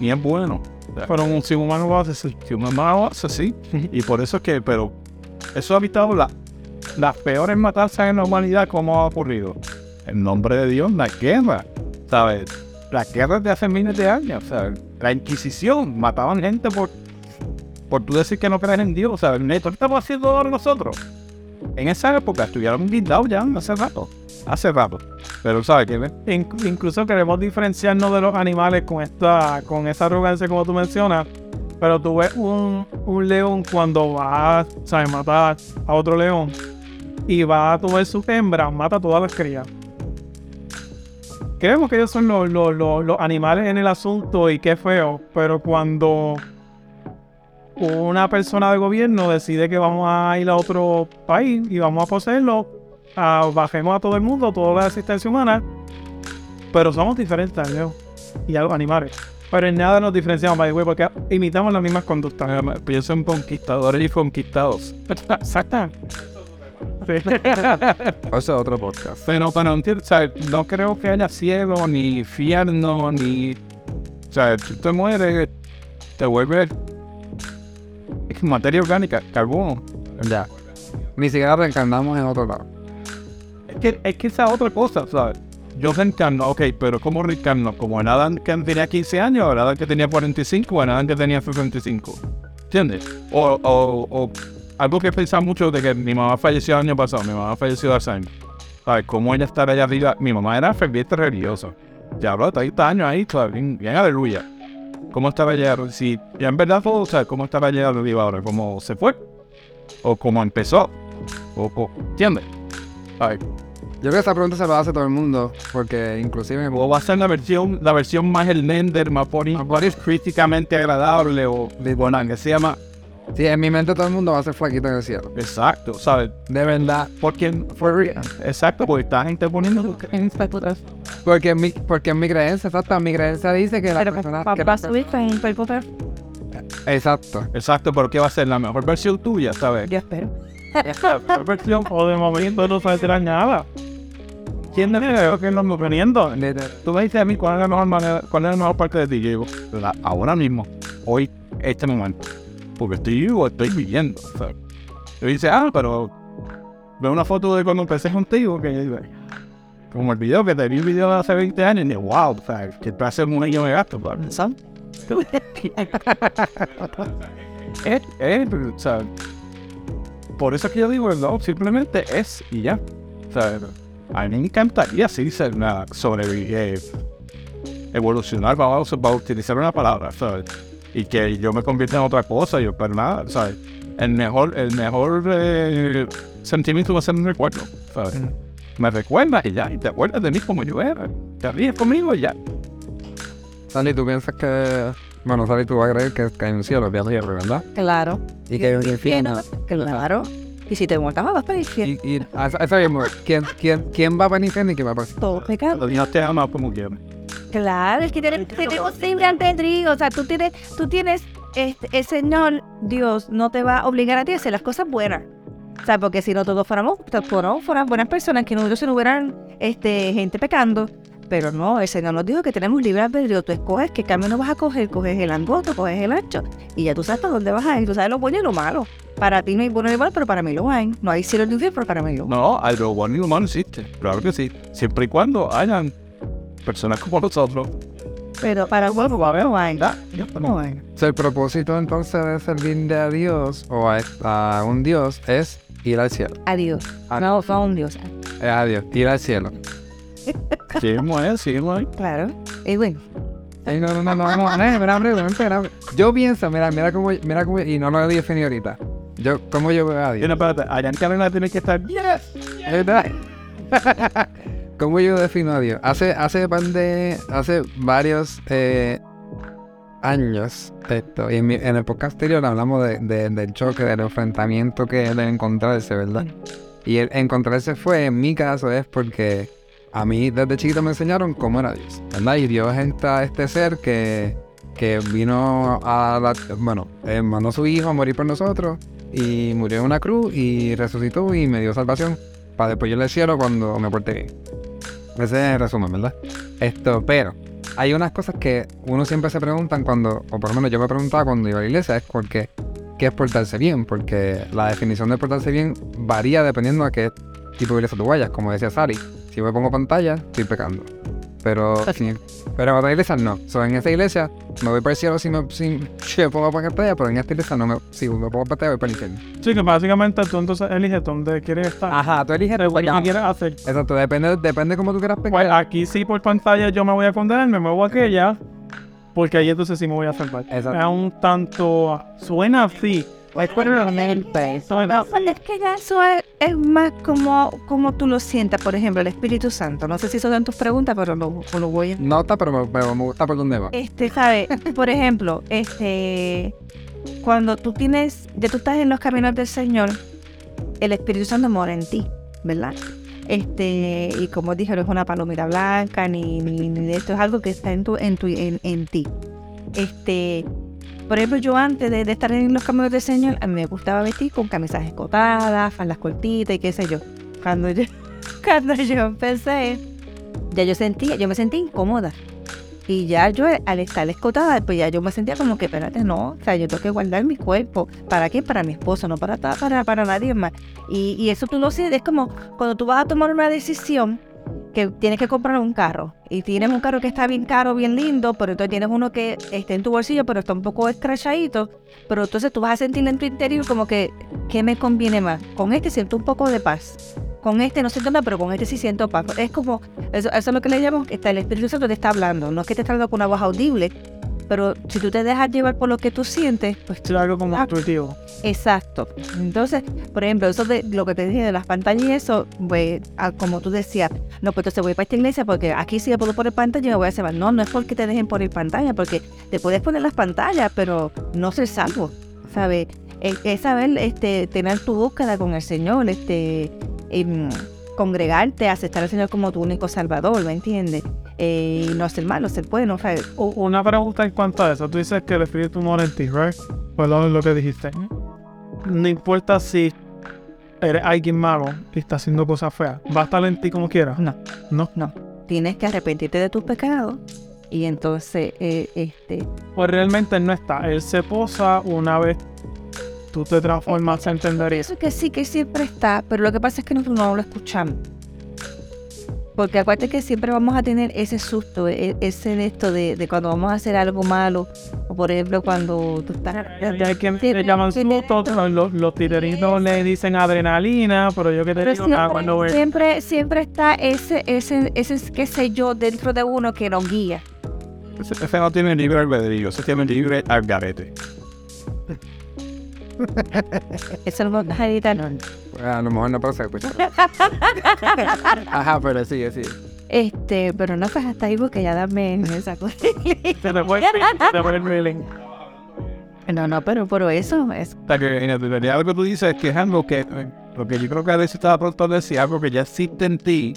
[SPEAKER 3] Ni es bueno.
[SPEAKER 4] Pero un un humano lo hace, sí.
[SPEAKER 3] Si un humano lo hace así. (laughs) Y por eso es que, pero eso ha evitado la- las peores matanzas en la humanidad como ha ocurrido. En nombre de Dios, la guerra, ¿sabes? Las guerras de hace miles de años, ¿sabes? La Inquisición, mataban gente por, por tú decir que no crees en Dios, ¿sabes? Neto, ¿qué estamos haciendo ahora nosotros? En esa época estuvieron guindados ya hace rato, hace rato. Pero, ¿sabes qué?
[SPEAKER 4] In- incluso queremos diferenciarnos de los animales con esta con esa arrogancia como tú mencionas. Pero tú ves un, un león cuando va a matar a otro león y va a tomar sus hembras, mata a todas las crías. Creemos que ellos son los, los- los- los animales en el asunto y qué feo, pero cuando una persona de gobierno decide que vamos a ir a otro país y vamos a poseerlo, bajemos a todo el mundo, toda la existencia humana, pero somos diferentes, Leo, y a los animales. Pero en nada nos diferenciamos, by the way, porque imitamos las mismas conductas.
[SPEAKER 3] Pienso en conquistadores y conquistados. (laughs)
[SPEAKER 4] Exacto.
[SPEAKER 1] Eso (laughs) es otro podcast.
[SPEAKER 3] Pero, entiendo, o sea, no creo que haya cielo, ni infierno, ni. O sea, tú te mueres, te vuelves. Es materia orgánica, carbono.
[SPEAKER 1] Ya. Ni siquiera reencarnamos en otro lado.
[SPEAKER 3] Es que, es que esa es otra cosa, ¿sabes? Yo reencarno, ok, pero ¿cómo reencarno? ¿Como en Adán que tenía 15 años, o en Adán que tenía 45, o en Adán que tenía 65? ¿Entiendes? O, o, o algo que he pensado mucho de que mi mamá falleció el año pasado, mi mamá falleció de Alzheimer. ¿Sabes? ¿Cómo ella estar allá arriba? Mi mamá era ferviente religiosa. Ya habló 30 años ahí, ¿sabes? Bien, bien aleluya. ¿Cómo estaba ella? Si ya en verdad todo, o sea, ¿cómo estaba ella arriba ahora? ¿Cómo se fue? ¿O cómo empezó? ¿O, o ¿Entiendes? ¿Sabes?
[SPEAKER 1] Yo creo que esa pregunta se la hace todo el mundo, porque inclusive...
[SPEAKER 3] O va a ser la versión, la versión más el Nender, más boni- más críticamente agradable o de que se llama.
[SPEAKER 1] Sí, en mi mente todo el mundo va a ser flaquito en el cielo.
[SPEAKER 3] Exacto, ¿sabes?
[SPEAKER 1] De verdad.
[SPEAKER 3] Porque, for real. Exacto, porque esta gente poniendo sus creencias.
[SPEAKER 1] Porque en mi, porque en mi creencia, exacto, mi creencia dice que la
[SPEAKER 2] Pero
[SPEAKER 1] persona... que
[SPEAKER 2] va a subir con un cuerpo.
[SPEAKER 1] Exacto.
[SPEAKER 3] Exacto, pero ¿qué va a ser la mejor versión tuya, sabes?
[SPEAKER 2] Yo espero.
[SPEAKER 3] La mejor versión.
[SPEAKER 4] O de momento no sabe tirar nada. ¿Quién de creo que nos poniendo?
[SPEAKER 3] Tú me dices a mí cuál es la mejor manera, cuál es la mejor parte de ti. Yo digo, ahora mismo, hoy, este momento. Porque estoy vivo, estoy viviendo. ¿sabes? Y dice, ah, pero veo una foto de cuando empecé contigo, que yo como el video que te vi el video de hace 20 años, y digo, wow, ¿sabes? que te hace un año de gasto, ¿sabes? (laughs) Por eso es que yo digo, no, simplemente es y ya. O sea, a mí me encantaría sí ser una sobrevivir, evolucionar, vamos a utilizar una palabra, ¿sabes? Y que yo me convierta en otra cosa, yo, pero nada, ¿sabes? El mejor, el mejor eh, sentimiento va a ser un recuerdo, ¿sabes? Me recuerdas y ya, y te acuerdas de mí como yo era. Te ríes conmigo y ya.
[SPEAKER 1] Sandy, ¿tú piensas que... Bueno, Sandy, tú vas a creer que, que hay un cielo, que hay ¿verdad?
[SPEAKER 2] Claro.
[SPEAKER 1] Y que hay un infierno.
[SPEAKER 2] Claro. Y si te muertas, vas para el infierno.
[SPEAKER 1] Y, y a- a- eso mismo, ¿quién, quién, ¿quién va para el infierno y quién va para el cielo?
[SPEAKER 2] Todo pecado.
[SPEAKER 3] Dios te ama como quieras.
[SPEAKER 2] Claro, es que tienes, tenemos libre albedrío. O sea, tú tienes, tú tienes, este, el Señor, Dios, no te va a obligar a ti a hacer las cosas buenas. O sea, porque si no todos fuéramos, todos fueran buenas personas, que nosotros no hubieran este, gente pecando. Pero no, el Señor nos dijo que tenemos libre albedrío. Tú escoges qué camino vas a coger, coges el angosto, coges el ancho. Y ya tú sabes para dónde vas a ir. Tú sabes lo bueno y lo malo. Para ti no hay bueno ni malo, pero para mí lo hay. No hay cielo ni infierno, pero para mí lo hay.
[SPEAKER 3] No, algo bueno y lo malo existe. Claro que sí. Siempre y cuando hayan personas como nosotros.
[SPEAKER 2] Pero para el bueno va a haber,
[SPEAKER 1] sea, el propósito entonces de servirle a Dios o a, a un Dios es ir al cielo.
[SPEAKER 2] Adiós.
[SPEAKER 1] Ah.
[SPEAKER 2] No, fue un Dios.
[SPEAKER 1] Es a Dios, ir al cielo. (laughs)
[SPEAKER 3] Ahí, seguimos ahí.
[SPEAKER 2] Claro. Y bueno.
[SPEAKER 1] Ey, no, no, no, no, (laughs) no, espera, espera, espera. Yo pienso, mira, mira cómo, mira cómo, y no lo he definido ahorita. Yo, ¿cómo yo veo a
[SPEAKER 3] Y
[SPEAKER 1] Dios?
[SPEAKER 3] no, espérate, allá en Carolina tiene que estar. Yes.
[SPEAKER 1] ¿Verdad? (laughs) ¿Cómo yo defino a Dios? Hace, hace par de, hace varios eh, años, esto, y en, en el podcast anterior hablamos de, de- del choque, del enfrentamiento que es de encontrarse, ¿verdad? Y el encontrarse fue, en mi caso, es porque a mí desde chiquito me enseñaron cómo era Dios, ¿verdad? Y Dios es este ser que, que vino a la, bueno, eh, mandó a su hijo a morir por nosotros y murió en una cruz y resucitó y me dio salvación para después yo al cielo cuando me porté bien. Ese es el resumen, ¿verdad? Esto, pero hay unas cosas que uno siempre se preguntan cuando, o por lo menos yo me preguntaba cuando iba a la iglesia, es por qué, qué es portarse bien, porque la definición de portarse bien varía dependiendo a qué tipo de iglesia tú vayas, como decía Sari. Si me pongo pantalla, estoy pecando. Pero, (laughs) pero en otra iglesia no. So, en esa iglesia me voy para el cielo si me, si, me pongo pantalla, pero en esta iglesia no me, si me pongo pantalla voy para el infierno.
[SPEAKER 4] Sí, que básicamente tú entonces eliges dónde quieres estar.
[SPEAKER 1] Ajá, tú eliges.
[SPEAKER 4] ¿Qué quieres hacer?
[SPEAKER 1] Exacto, depende, depende cómo tú quieras pecar.
[SPEAKER 4] Pues aquí sí por pantalla yo me voy a condenar, me muevo a aquella, porque ahí entonces sí me voy a salvar.
[SPEAKER 1] Exacto.
[SPEAKER 4] Es un tanto... Suena así. Suena así.
[SPEAKER 2] Es que ya eso es, es más como, como tú lo sientas, por ejemplo, el Espíritu Santo. No sé si son tus preguntas, pero lo, lo voy a...
[SPEAKER 1] No está, pero me, pero me gusta por dónde va.
[SPEAKER 2] Este, ¿sabes? Por ejemplo, este, cuando tú tienes, ya tú estás en los caminos del Señor, el Espíritu Santo mora en ti, ¿verdad? Este, y como dije, no es una palomita blanca, ni, ni, ni de esto, es algo que está en tu, en tu, en, en ti. Este, Por ejemplo, yo antes de, de estar en los caminos del Señor, a mí me gustaba vestir con camisas escotadas, faldas cortitas y qué sé yo. Cuando yo, (laughs) cuando yo empecé, ya yo sentía, yo me sentía incómoda. Y ya yo al estar escotada, pues ya yo me sentía como que, espérate, no, o sea, yo tengo que guardar mi cuerpo. ¿Para qué? Para mi esposo, no para, para, para nadie más. Y, y eso tú lo sientes, es como cuando tú vas a tomar una decisión que tienes que comprar un carro y tienes un carro que está bien caro, bien lindo, pero entonces tienes uno que está en tu bolsillo, pero está un poco escrachadito, pero entonces tú vas a sentir en tu interior como que, ¿qué me conviene más? Con este siento un poco de paz. Con este no siento nada, pero con este sí siento paz. Es como, eso, eso es lo que le llamamos, está el Espíritu Santo te está hablando, no es que te está hablando con una voz audible, pero si tú te dejas llevar por lo que tú sientes, pues
[SPEAKER 4] Es algo como
[SPEAKER 2] Ah.
[SPEAKER 4] intuitivo.
[SPEAKER 2] Exacto. Entonces, por ejemplo, eso de lo que te dije de las pantallas y eso, pues, como tú decías, no, pues entonces voy para esta iglesia porque aquí sí le puedo poner pantalla y me voy a mal. No, no es porque te dejen poner pantalla, porque te puedes poner las pantallas, pero no ser salvo, ¿sabes? Es, es saber este, tener tu búsqueda con el Señor, este, em, congregarte, aceptar al Señor como tu único salvador, ¿me entiendes? Eh, y no ser malo, ser bueno, ¿sabes?
[SPEAKER 4] U- Una pregunta en cuanto a eso. Tú dices que el espíritu mora en ti, ¿right? Pues lo, lo que dijiste. No importa si eres alguien malo y está haciendo cosas feas. Va a estar en ti como quiera.
[SPEAKER 2] No.
[SPEAKER 4] No.
[SPEAKER 2] No. Tienes que arrepentirte de tus pecados y entonces, eh, este,
[SPEAKER 4] Pues realmente no está. Él se posa una vez tú te transformas a entender eso.
[SPEAKER 2] Eso que sí, que siempre está, pero lo que pasa es que nosotros no lo escuchamos. Porque acuérdate que siempre vamos a tener ese susto, e- ese de esto de, de cuando vamos a hacer algo malo, o por ejemplo cuando tú estás...
[SPEAKER 4] Y hay quien
[SPEAKER 2] Sí,
[SPEAKER 4] le llaman susto, los, los titeritos le dicen adrenalina, pero yo que te
[SPEAKER 2] Pero
[SPEAKER 4] digo,
[SPEAKER 2] siempre,
[SPEAKER 4] ah, cuando ve-
[SPEAKER 2] siempre, siempre está ese, ese, ese, qué sé yo, dentro de uno que nos guía.
[SPEAKER 3] Ese, ese no tiene libre albedrío, ese tiene libre al garete. (laughs)
[SPEAKER 2] Eso lo vamos a editar, no.
[SPEAKER 1] Pues, a lo mejor no puedo escuchar. (laughs) Ajá, pero sí, sí.
[SPEAKER 2] Este, pero no pues hasta ahí porque ya dame esa cosa.
[SPEAKER 4] se (laughs) te fue el feeling.
[SPEAKER 2] No, no, pero por eso es
[SPEAKER 3] O sea que en realidad lo que tú dices es que es algo que, eh, lo que yo creo que a veces estaba pronto a decir, algo que ya existe en ti,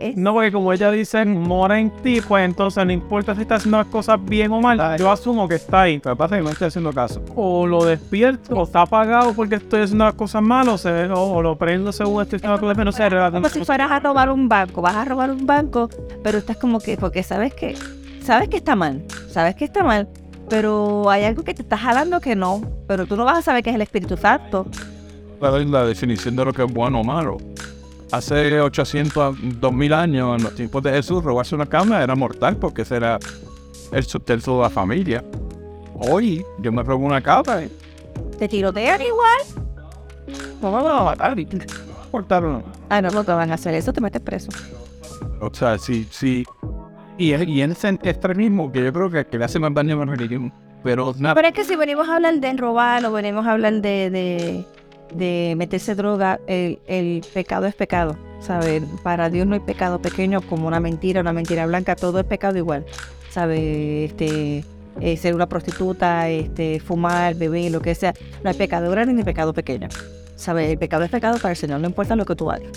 [SPEAKER 2] es-
[SPEAKER 4] No, porque como ella dice, mora en ti, pues entonces no importa si está haciendo las cosas bien o mal, yo asumo que está ahí.
[SPEAKER 3] pero pasa que no estoy haciendo caso.
[SPEAKER 4] O lo despierto, o está apagado porque estoy haciendo las cosas mal, o, se, o, o lo prendo según estoy haciendo las cosas bien, no sé,
[SPEAKER 2] como si fueras a robar un banco, vas a robar un banco, pero estás como que, porque sabes que, sabes que está mal, sabes que está mal, pero hay algo que te está jalando que no, pero tú no vas a saber que es el Espíritu Santo.
[SPEAKER 3] ¿Cuál es la definición de lo que es bueno o malo? Hace 800, 2000 años, en los tiempos de Jesús, robarse una cama era mortal porque ese era el sustento de la familia. Hoy, yo me robo una cama y
[SPEAKER 2] Te tirotean igual.
[SPEAKER 3] no me van a matar cortaron.
[SPEAKER 2] Ah, no, no te van a hacer eso, te metes preso.
[SPEAKER 3] O sea, sí, sí. Y, y en ese extremismo que yo creo que, que le hace más daño a la religión. Pero nada,
[SPEAKER 2] Pero es que si venimos a hablar de robar o venimos a hablar de, de, de meterse droga, el, el pecado es pecado. ¿Sabes? Para Dios no hay pecado pequeño como una mentira, una mentira blanca, todo es pecado igual. ¿Sabes? Este, eh, ser una prostituta, este, fumar, beber, lo que sea. No hay pecado grande ni pecado pequeño. ¿Sabes? El pecado es pecado para el Señor, no importa lo que tú hagas.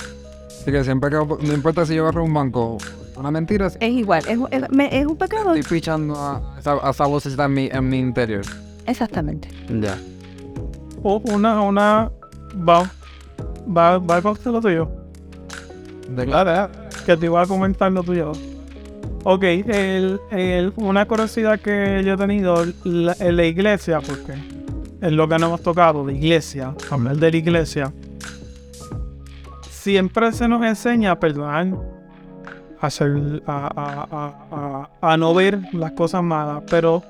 [SPEAKER 1] Así que siempre que, no importa si yo agarro un banco, una mentira,
[SPEAKER 2] Es igual, es, es- me- es un pecado.
[SPEAKER 1] estoy pichando a esa, a esa vocecita en mi, en mi interior.
[SPEAKER 2] Exactamente.
[SPEAKER 1] Ya.
[SPEAKER 4] O una, una, va, va, va a contar lo tuyo.
[SPEAKER 3] de nada.
[SPEAKER 4] que te iba a comentar lo tuyo. Ok, el, el- una curiosidad que yo he tenido la- en la iglesia, porque es lo que no hemos tocado, de iglesia, hablar de la iglesia. Siempre se nos enseña a perdonar, a, a- a- a- a no ver las cosas malas, pero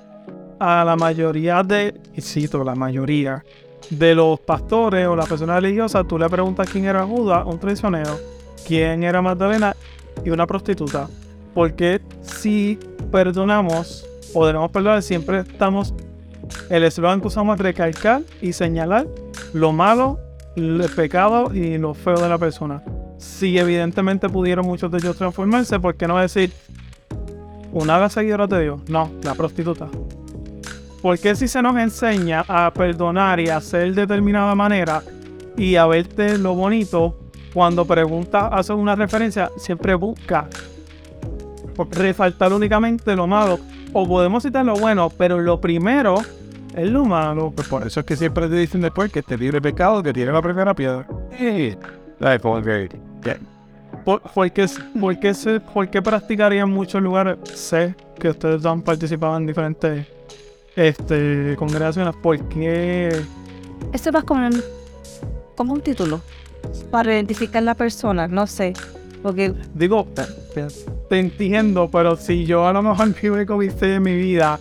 [SPEAKER 4] a la mayoría de, y cito, la mayoría de los pastores o las personas religiosas, tú le preguntas quién era Judas, un traicionero, quién era Magdalena y una prostituta. Porque si perdonamos o debemos perdonar, siempre estamos. El eslogan que usamos es recalcar y señalar lo malo, el pecado y lo feo de la persona. Si evidentemente pudieron muchos de ellos transformarse, ¿por qué no decir una de las seguidoras de Dios? No, la prostituta. Porque si se nos enseña a perdonar y a hacer de determinada manera y a verte lo bonito, cuando pregunta, hace una referencia, siempre busca resaltar únicamente lo malo. O podemos citar lo bueno, pero lo primero es lo malo.
[SPEAKER 3] Pues por eso es que siempre te dicen después que este libre pecado que tiene la primera piedra. Sí.
[SPEAKER 4] Por, porque, porque, porque practicaría en muchos lugares. Sé que ustedes han participado en diferentes este, congregaciones. ¿Por qué?
[SPEAKER 2] Eso va como un, como un título para identificar la persona, no sé. Porque
[SPEAKER 4] Digo, te entiendo, pero si yo a lo mejor único vicio de mi vida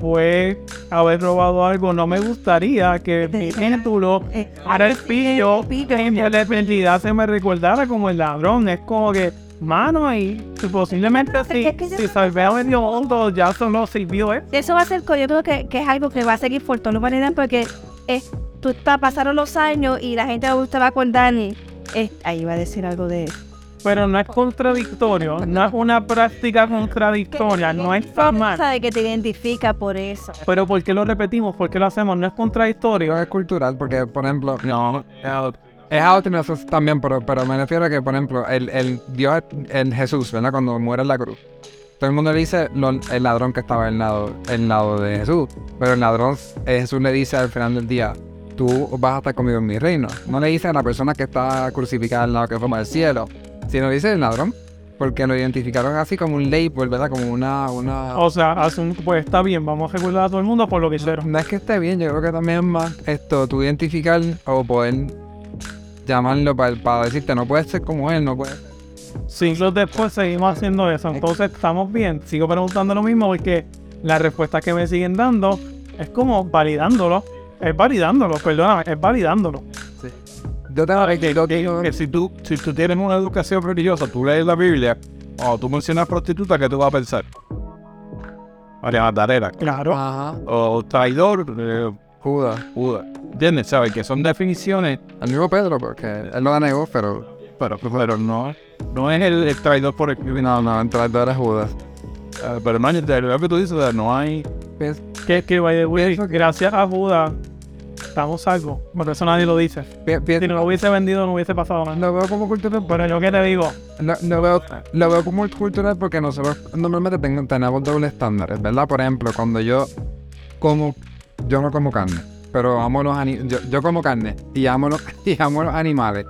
[SPEAKER 4] fue haber robado algo, no me gustaría que mi título
[SPEAKER 2] eh,
[SPEAKER 4] Ahora el pillo, en eternidad se me recordara como el ladrón. Es como que, mano, y posiblemente si,
[SPEAKER 2] Es que
[SPEAKER 4] si medio mundo, ya solo sirvió, ¿eh?
[SPEAKER 2] eso va a ser, yo creo que, que es algo que va a seguir por toda la humanidad porque es, tú pasaron los años y la gente te va a acordar y es- ahí va a decir algo de
[SPEAKER 4] Pero no es contradictorio, no es una práctica contradictoria, no está mal.
[SPEAKER 2] sabe que te identifica por eso.
[SPEAKER 4] Pero ¿por qué lo repetimos? ¿Por qué lo hacemos? No es contradictorio.
[SPEAKER 1] Es cultural porque, por ejemplo, no, es eso también, pero, pero me refiero a que, por ejemplo, el, el Dios, el Jesús, ¿verdad? Cuando muere en la cruz, todo el mundo le dice lo- el ladrón que estaba en lado, el lado de Jesús, pero el ladrón, eh, Jesús le dice al final del día, tú vas a estar conmigo en mi reino. No le dice a la persona que está crucificada al lado que forma el cielo, sino dice el ladrón, porque lo identificaron así como un label, ¿verdad? Como una... una...
[SPEAKER 4] O sea, asum- pues está bien, vamos a recordar a todo el mundo por lo que hicieron.
[SPEAKER 1] No es que esté bien, yo creo que también es más esto, tú identificar o poder llamarlo para, para decirte, no puedes ser como él, no puedes.
[SPEAKER 4] Siglos después seguimos haciendo eso. Entonces, estamos bien. Sigo preguntando lo mismo porque la respuesta que me siguen dando es como validándolo. Es validándolo, perdóname, es validándolo.
[SPEAKER 1] Yo tengo
[SPEAKER 3] que, que- que si, tú, si tú tienes una educación religiosa, tú lees la Biblia, o tú mencionas prostituta, ¿qué tú vas a pensar? María Magdalena.
[SPEAKER 4] Claro.
[SPEAKER 1] Ajá.
[SPEAKER 3] O traidor, eh,
[SPEAKER 1] Judas.
[SPEAKER 3] Judas. ¿Entiendes? ¿Sabes? Que son definiciones,
[SPEAKER 1] El mismo Pedro, porque él lo negó, pero.
[SPEAKER 3] pero, pero no, no es el, el traidor por el
[SPEAKER 1] No, no, el traidor es Judas.
[SPEAKER 3] Eh, pero de lo que tú dices, no hay.
[SPEAKER 4] Que, que way, gracias a Judas estamos salvos. Por eso nadie lo dice. Si no lo hubiese vendido, no hubiese pasado nada.
[SPEAKER 1] Lo veo como cultural,
[SPEAKER 4] Pero yo que te digo,
[SPEAKER 1] lo, lo veo, lo veo como cultural porque nosotros normalmente ten- tenemos dobles estándares, ¿verdad? Por ejemplo, cuando yo como, yo no como carne, pero amo los ani- yo, yo como carne y amo los, (laughs) y amo los animales,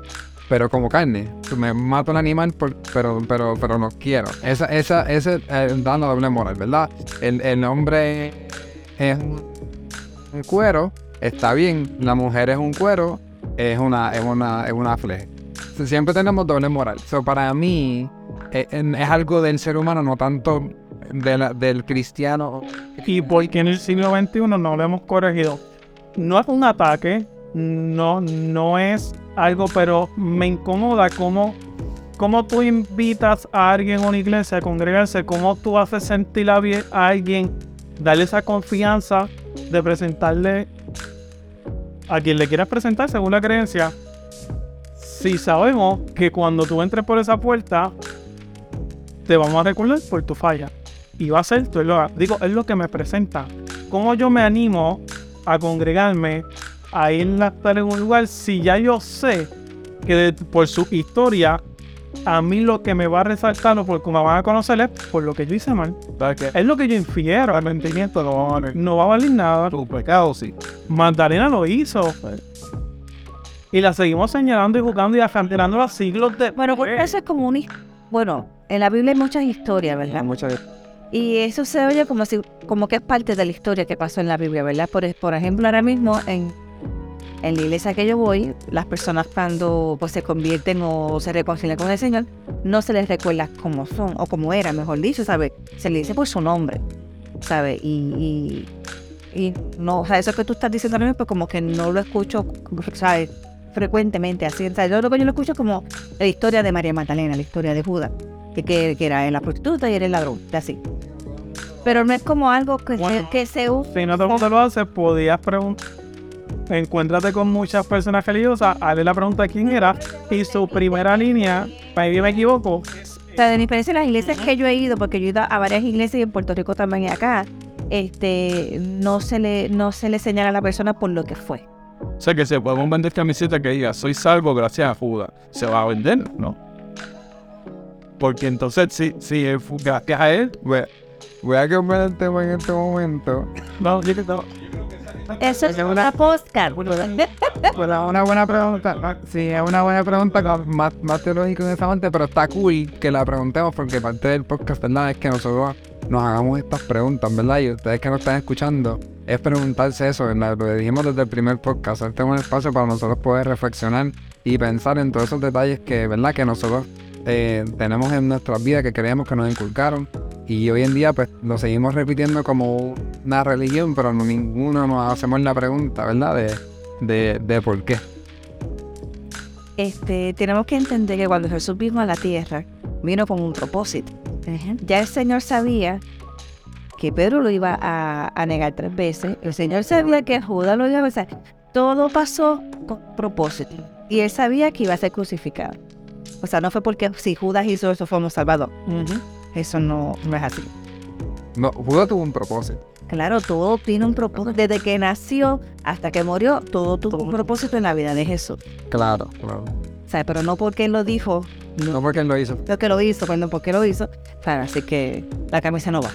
[SPEAKER 1] pero como carne, me mato el animal, pero, pero, pero no quiero. Esa, esa, ese es dando doble moral, ¿verdad? El, el hombre es un, un cuero, está bien, la mujer es un cuero, es una, es una, es una fleje. Siempre tenemos doble moral. So, para mí eh, es algo del ser humano, no tanto del cristiano.
[SPEAKER 4] y porque en el siglo XXI no lo hemos corregido. No es un ataque, no, no es algo, pero me incomoda cómo, cómo tú invitas a alguien a una iglesia a congregarse, cómo tú haces sentir a, a alguien, darle esa confianza de presentarle a quien le quieras presentar según la creencia. Si sabemos que cuando tú entres por esa puerta, te vamos a recordar por tu falla. Y va a ser tu eslogan. Digo, es lo que me presenta. ¿Cómo yo me animo a congregarme, a ir a estar en un lugar si ya yo sé que de- por su historia, a mí lo que me va a resaltar o porque me van a conocer es por lo que yo hice mal.
[SPEAKER 3] ¿Sabes qué?
[SPEAKER 4] Es lo que yo infiero.
[SPEAKER 3] Arrepentimiento no va a valer.
[SPEAKER 4] No va a valer nada.
[SPEAKER 3] Tu pecado sí.
[SPEAKER 4] Magdalena lo hizo. Y la seguimos señalando y juzgando y ajanterando a siglos de.
[SPEAKER 2] Bueno, porque eso es como un... Bueno, en la Biblia hay muchas historias, ¿verdad?
[SPEAKER 1] Muchas
[SPEAKER 2] Y eso se oye como si, como que es parte de la historia que pasó en la Biblia, ¿verdad? Por, por ejemplo, ahora mismo en, en la iglesia que yo voy, las personas cuando pues, se convierten o se reconcilian con el Señor, no se les recuerda cómo son, o cómo era, mejor dicho, ¿sabes? Se les dice por su nombre, ¿sabes? Y, y, y no, o sea, eso que tú estás diciendo ahora mismo, pues como que no lo escucho, ¿sabes? Frecuentemente así. O yo lo que yo lo escucho es como la historia de María Magdalena, la historia de Judas, que, que, que era la prostituta y era el ladrón, así. Pero no es como algo que,
[SPEAKER 4] Bueno.
[SPEAKER 2] se, que se usa.
[SPEAKER 4] Si no mundo lo hace, podías preguntar. Encuéntrate con muchas personas religiosas, hazle la pregunta de quién era y su primera línea, para mí me equivoco,
[SPEAKER 2] O sea, de diferencia de las iglesias que yo he ido, porque yo he ido a varias iglesias y en Puerto Rico también y acá, este, no se le, no se le señala a la persona por lo que fue.
[SPEAKER 3] O sea que se podemos vender camiseta que diga soy salvo gracias a Judas. ¿Se va a vender? No. Porque entonces si, si es gracias a él,
[SPEAKER 1] Voy, voy a cambiar el tema en este momento.
[SPEAKER 4] no, yo que no.
[SPEAKER 2] Eso es una postcard.
[SPEAKER 1] Pues una buena pregunta. Sí, es una buena pregunta más, más teológico en esa parte, pero está cool que la preguntemos porque parte del podcast, ¿verdad? Es que nosotros nos hagamos estas preguntas, ¿verdad? Y ustedes que nos están escuchando, es preguntarse eso, ¿verdad? Lo dijimos desde el primer podcast, este es un espacio para nosotros poder reflexionar y pensar en todos esos detalles que, ¿verdad? Que nosotros eh, tenemos en nuestras vidas que creemos que nos inculcaron y hoy en día pues lo seguimos repitiendo como una religión, pero no, ninguno nos hacemos la pregunta, ¿verdad? De, de, de por qué.
[SPEAKER 2] Este, tenemos que entender que cuando Jesús vino a la tierra, vino con un propósito. Ya el Señor sabía que Pedro lo iba a, negar tres veces. El Señor sabía que Judas lo iba a besar. Todo pasó con propósito. Y él sabía que iba a ser crucificado. O sea, no fue porque si Judas hizo eso fuimos salvados. Eso no, no es así.
[SPEAKER 1] No, Judas tuvo un propósito.
[SPEAKER 2] Claro, todo tiene un propósito. Desde que nació hasta que murió, todo tuvo un propósito en la vida de Jesús.
[SPEAKER 1] Claro, claro.
[SPEAKER 2] O sea, pero no porque él lo dijo.
[SPEAKER 1] No, porque él lo hizo.
[SPEAKER 2] Lo que lo hizo, no porque lo hizo. Claro, así que la camisa no va.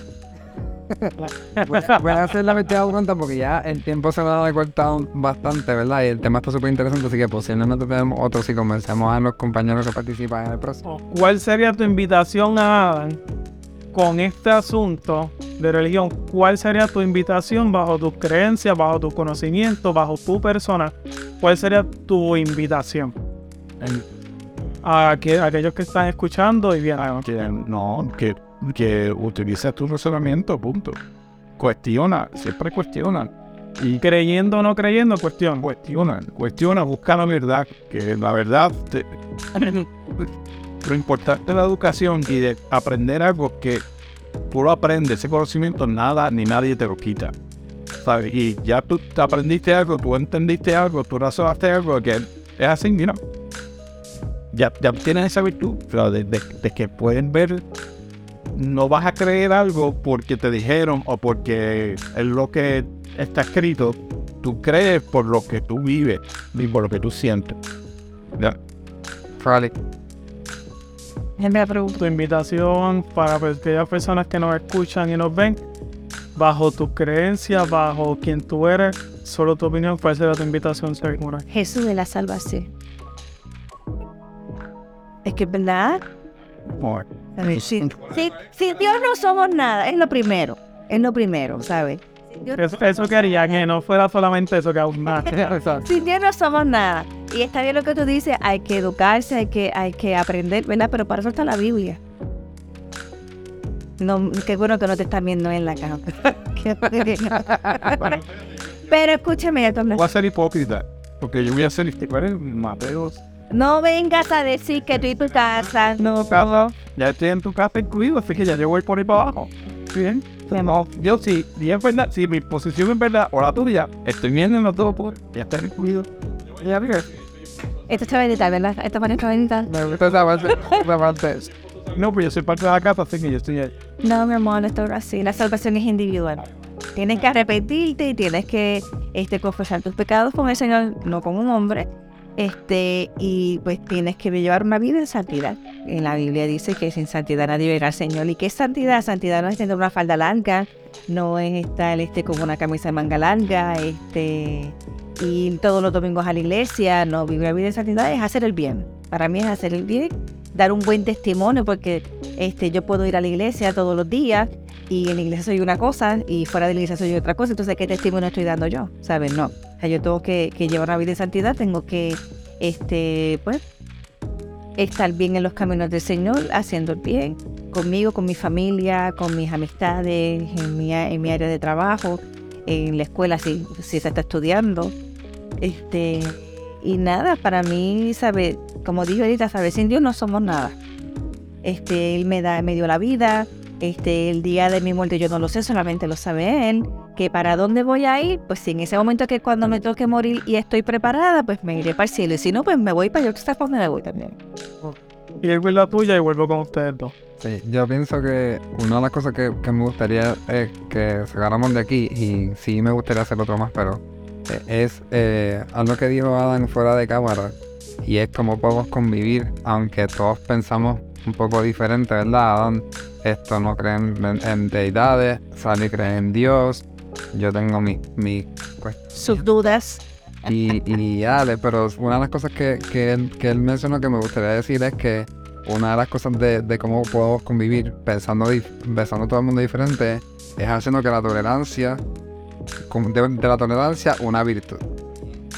[SPEAKER 1] Voy a hacer la metida cuenta porque ya el tiempo se me ha cortado bastante, ¿verdad? Y el tema está súper interesante, así que posiblemente tenemos otro si comencemos a los compañeros que participan en el próximo.
[SPEAKER 4] ¿Cuál sería tu invitación a Adam con este asunto de religión? ¿Cuál sería tu invitación bajo tus creencias, bajo tus conocimientos, bajo tu persona? ¿Cuál sería tu invitación? A, aquellos que están escuchando y bien.
[SPEAKER 3] Ah, no, que que utilices tu razonamiento, punto. Cuestiona, siempre cuestiona.
[SPEAKER 4] Y creyendo o no creyendo, cuestiona.
[SPEAKER 3] Cuestiona, cuestiona, busca la verdad, que la verdad, lo importante de la educación y de aprender algo que tú lo aprendes, ese conocimiento nada ni nadie te lo quita. ¿sabes? Y ya tú aprendiste algo, tú entendiste algo, tú razonaste algo, que es así, mira. Ya, ya tienes esa virtud, de que pueden ver no vas a creer algo porque te dijeron o porque es lo que está escrito. Tú crees por lo que tú vives y por lo que tú sientes. ¿Ya?
[SPEAKER 4] Tu invitación para aquellas personas que nos escuchan y nos ven, bajo tu creencia, bajo quien tú eres, solo tu opinión, ¿cuál será tu invitación, segura?
[SPEAKER 2] Jesús de la salvación. Es que, ¿verdad? Si, Dios no somos nada, es lo primero. Es lo primero, ¿sabes?
[SPEAKER 4] eso, quería, que no fuera solamente eso que aún más. (laughs)
[SPEAKER 2] Sin Dios no somos nada. Y está bien lo que tú dices, hay que educarse, hay que, hay que aprender, ¿verdad? Pero para eso está la Biblia. No, qué bueno que no te están viendo en la cama. (laughs) Pero escúchame,
[SPEAKER 3] Voy a ser hipócrita, porque yo voy a ser Mateos
[SPEAKER 2] no vengas a decir que tú y tu casa.
[SPEAKER 3] No, casa. Ya estoy en tu casa incluido, así que ya yo voy por ahí para abajo. Bien. No, yo sí, si es verdad, si mi posición es verdad o la tuya, estoy viendo todo por. Ya está incluido. Ya
[SPEAKER 2] Esto está bonita, ¿verdad? Está bonita.
[SPEAKER 1] Me gusta esa parte.
[SPEAKER 3] No, pues yo soy parte de la casa, así que yo estoy ahí.
[SPEAKER 2] No, mi amor, no estoy así. La salvación es individual. Tienes que arrepentirte y tienes que este, confesar tus pecados con el Señor, no con un hombre este, y pues tienes que llevar una vida en santidad. En la Biblia dice que sin santidad nadie verá al Señor. ¿Y qué es santidad? Santidad no es tener una falda larga, no es estar este, con una camisa de manga larga, este, ir todos los domingos a la iglesia, no, vivir la vida en santidad es hacer el bien. Para mí es hacer el bien, dar un buen testimonio, porque este, yo puedo ir a la iglesia todos los días y en la iglesia soy una cosa y fuera de la iglesia soy otra cosa, entonces ¿qué testimonio estoy dando yo? ¿Sabes? No. O sea, yo tengo que, llevar una vida de santidad, tengo que, este, pues, estar bien en los caminos del Señor, haciendo el bien, conmigo, con mi familia, con mis amistades, en mi, en mi área de trabajo, en la escuela si, si se está estudiando. Este, y nada, para mí, sabe, como dije ahorita, saber sin Dios no somos nada. Este, él me da, me dio la vida, este, el día de mi muerte yo no lo sé, solamente lo sabe él. Que para dónde voy a ir, pues si en ese momento que cuando me toque morir y estoy preparada, pues me iré para el cielo. Y si no, pues me voy para yo, ¿sabes dónde me voy también?
[SPEAKER 4] Y él la tuya y vuelvo con ustedes dos.
[SPEAKER 1] Sí, yo pienso que una de las cosas que, me gustaría es que sacáramos de aquí, y sí me gustaría hacer otro más, pero eh, es eh, algo que dijo Adam fuera de cámara, y es cómo podemos convivir, aunque todos pensamos un poco diferente, ¿verdad? Adam esto no creen en, deidades, Sally cree en Dios, yo tengo mi, mi
[SPEAKER 2] Sus dudas.
[SPEAKER 1] y, y dale, pero una de las cosas que, que, él, que él mencionó que me gustaría decir es que una de las cosas de, de cómo podemos convivir pensando, pensando todo el mundo diferente es haciendo que la tolerancia, de, de la tolerancia una virtud.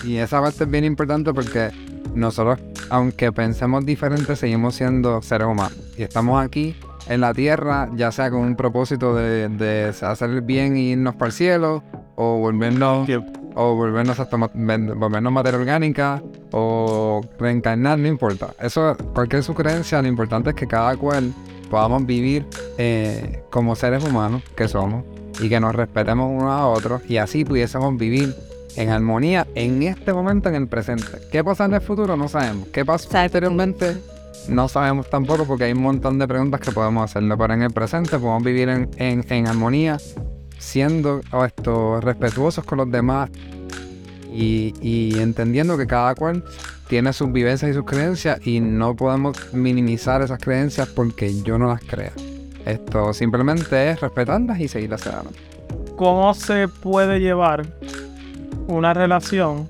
[SPEAKER 1] Y esa parte es bien importante porque nosotros, aunque pensemos diferente, seguimos siendo seres humanos. Y estamos aquí en la tierra, ya sea con un propósito de, de hacer el bien e irnos para el cielo, o volvernos o volvernos hasta volvernos materia orgánica o reencarnar, no importa. Eso, cualquier su creencia, lo importante es que cada cual podamos vivir eh, como seres humanos que somos y que nos respetemos unos a otros y así pudiésemos vivir en armonía en este momento, en el presente. ¿Qué pasa en el futuro? No sabemos. ¿Qué pasa
[SPEAKER 2] Exacto.
[SPEAKER 1] No sabemos tampoco porque hay un montón de preguntas que podemos hacerle, pero en el presente podemos vivir en, en- armonía, siendo esto, respetuosos con los demás y, y entendiendo que cada cual tiene sus vivencias y sus creencias y no podemos minimizar esas creencias porque yo no las crea. Esto simplemente es respetarlas y seguirlas adelante.
[SPEAKER 4] ¿Cómo se puede llevar una relación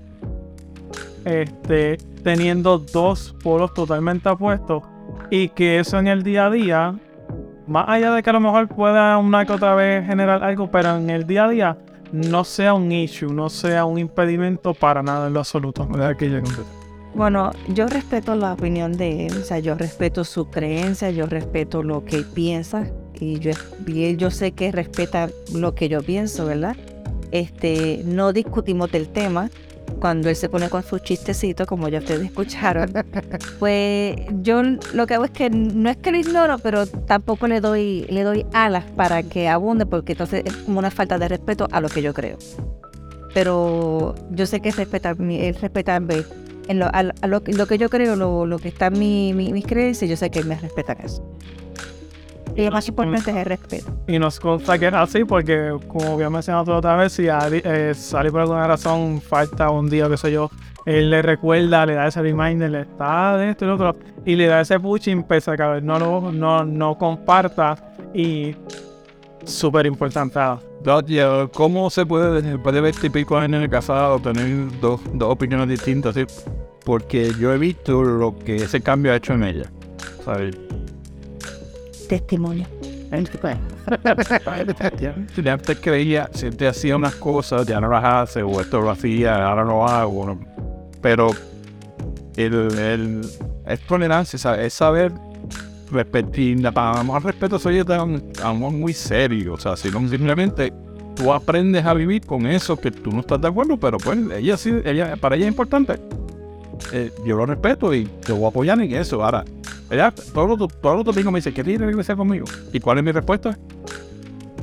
[SPEAKER 4] este, teniendo dos polos totalmente opuestos y que eso en el día a día, más allá de que a lo mejor pueda una que otra vez generar algo, pero en el día a día no sea un issue, no sea un impedimento para nada en lo absoluto.
[SPEAKER 2] Bueno, yo respeto la opinión de él, o sea, yo respeto su creencia, yo respeto lo que piensa y yo, y él- yo sé que respeta lo que yo pienso, ¿verdad? Este, no discutimos del tema. Cuando él se pone con sus chistecitos, como ya ustedes escucharon, pues yo lo que hago es que no es que lo ignoro, pero tampoco le doy, le doy alas para que abunde, porque entonces es como una falta de respeto a lo que yo creo. Pero yo sé que es respetar, mi- él respetarme en lo, a, a lo, lo que yo creo, lo, que está en mi, mi- mis creencias, yo sé que él me respeta en eso. Y lo más importante es el respeto.
[SPEAKER 4] Y nos consta que es así porque, como había mencionado otra vez, si Ari, eh, Sally por alguna razón falta un día qué sé yo, él le recuerda, le da ese reminder, le está de esto y lo otro, y le da ese pushing pese a que no, lo, no, no comparta y súper importante.
[SPEAKER 3] ¿Cómo se puede, puede ver típico en el casado tener dos, dos opiniones distintas? ¿sí? Porque yo he visto lo que ese cambio ha hecho en ella. ¿sabes?
[SPEAKER 2] Testimonio. (laughs)
[SPEAKER 3] Si antes creía, si te hacía unas cosas, ya no las hace, o esto lo hacía, ahora lo hago. ¿no? Pero el, el, es tolerancia, es saber respetar. Amor respeto, soy amor muy serio. O sea, si no simplemente tú aprendes a vivir con eso que tú no estás de acuerdo, pero pues ella sí, ella, para ella es importante. Eh, yo lo respeto y te voy a apoyar en eso. Ahora, ella todos los, todos los domingos me dice, ¿qué tiene que regresar conmigo? ¿Y cuál es mi respuesta?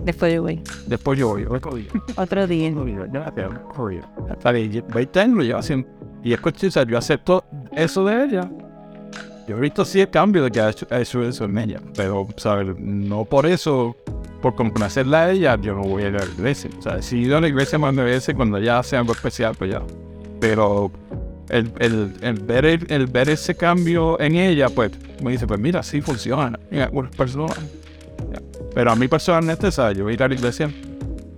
[SPEAKER 2] Después yo voy.
[SPEAKER 3] Después yo voy, otro día.
[SPEAKER 2] Otro día.
[SPEAKER 3] Otro día, hago, corrido. Está bien, yo- 20 años lo haciendo. Y es cuestión, o sea, yo acepto eso de ella. Yo he visto sí el cambio de que ha hecho, ha hecho eso en ella. Pero, ¿sabes? No por eso, por complacerla a ella, yo no voy a ir a la iglesia. O sea, si he ido a la iglesia más de veces cuando ya hace algo especial, pues ya. Pero el, el, el ver, el, el ver ese cambio en ella, pues me dice, pues mira, sí funciona en algunas personas. Pero a mí personalmente, ¿sabes? Yo ir a la iglesia,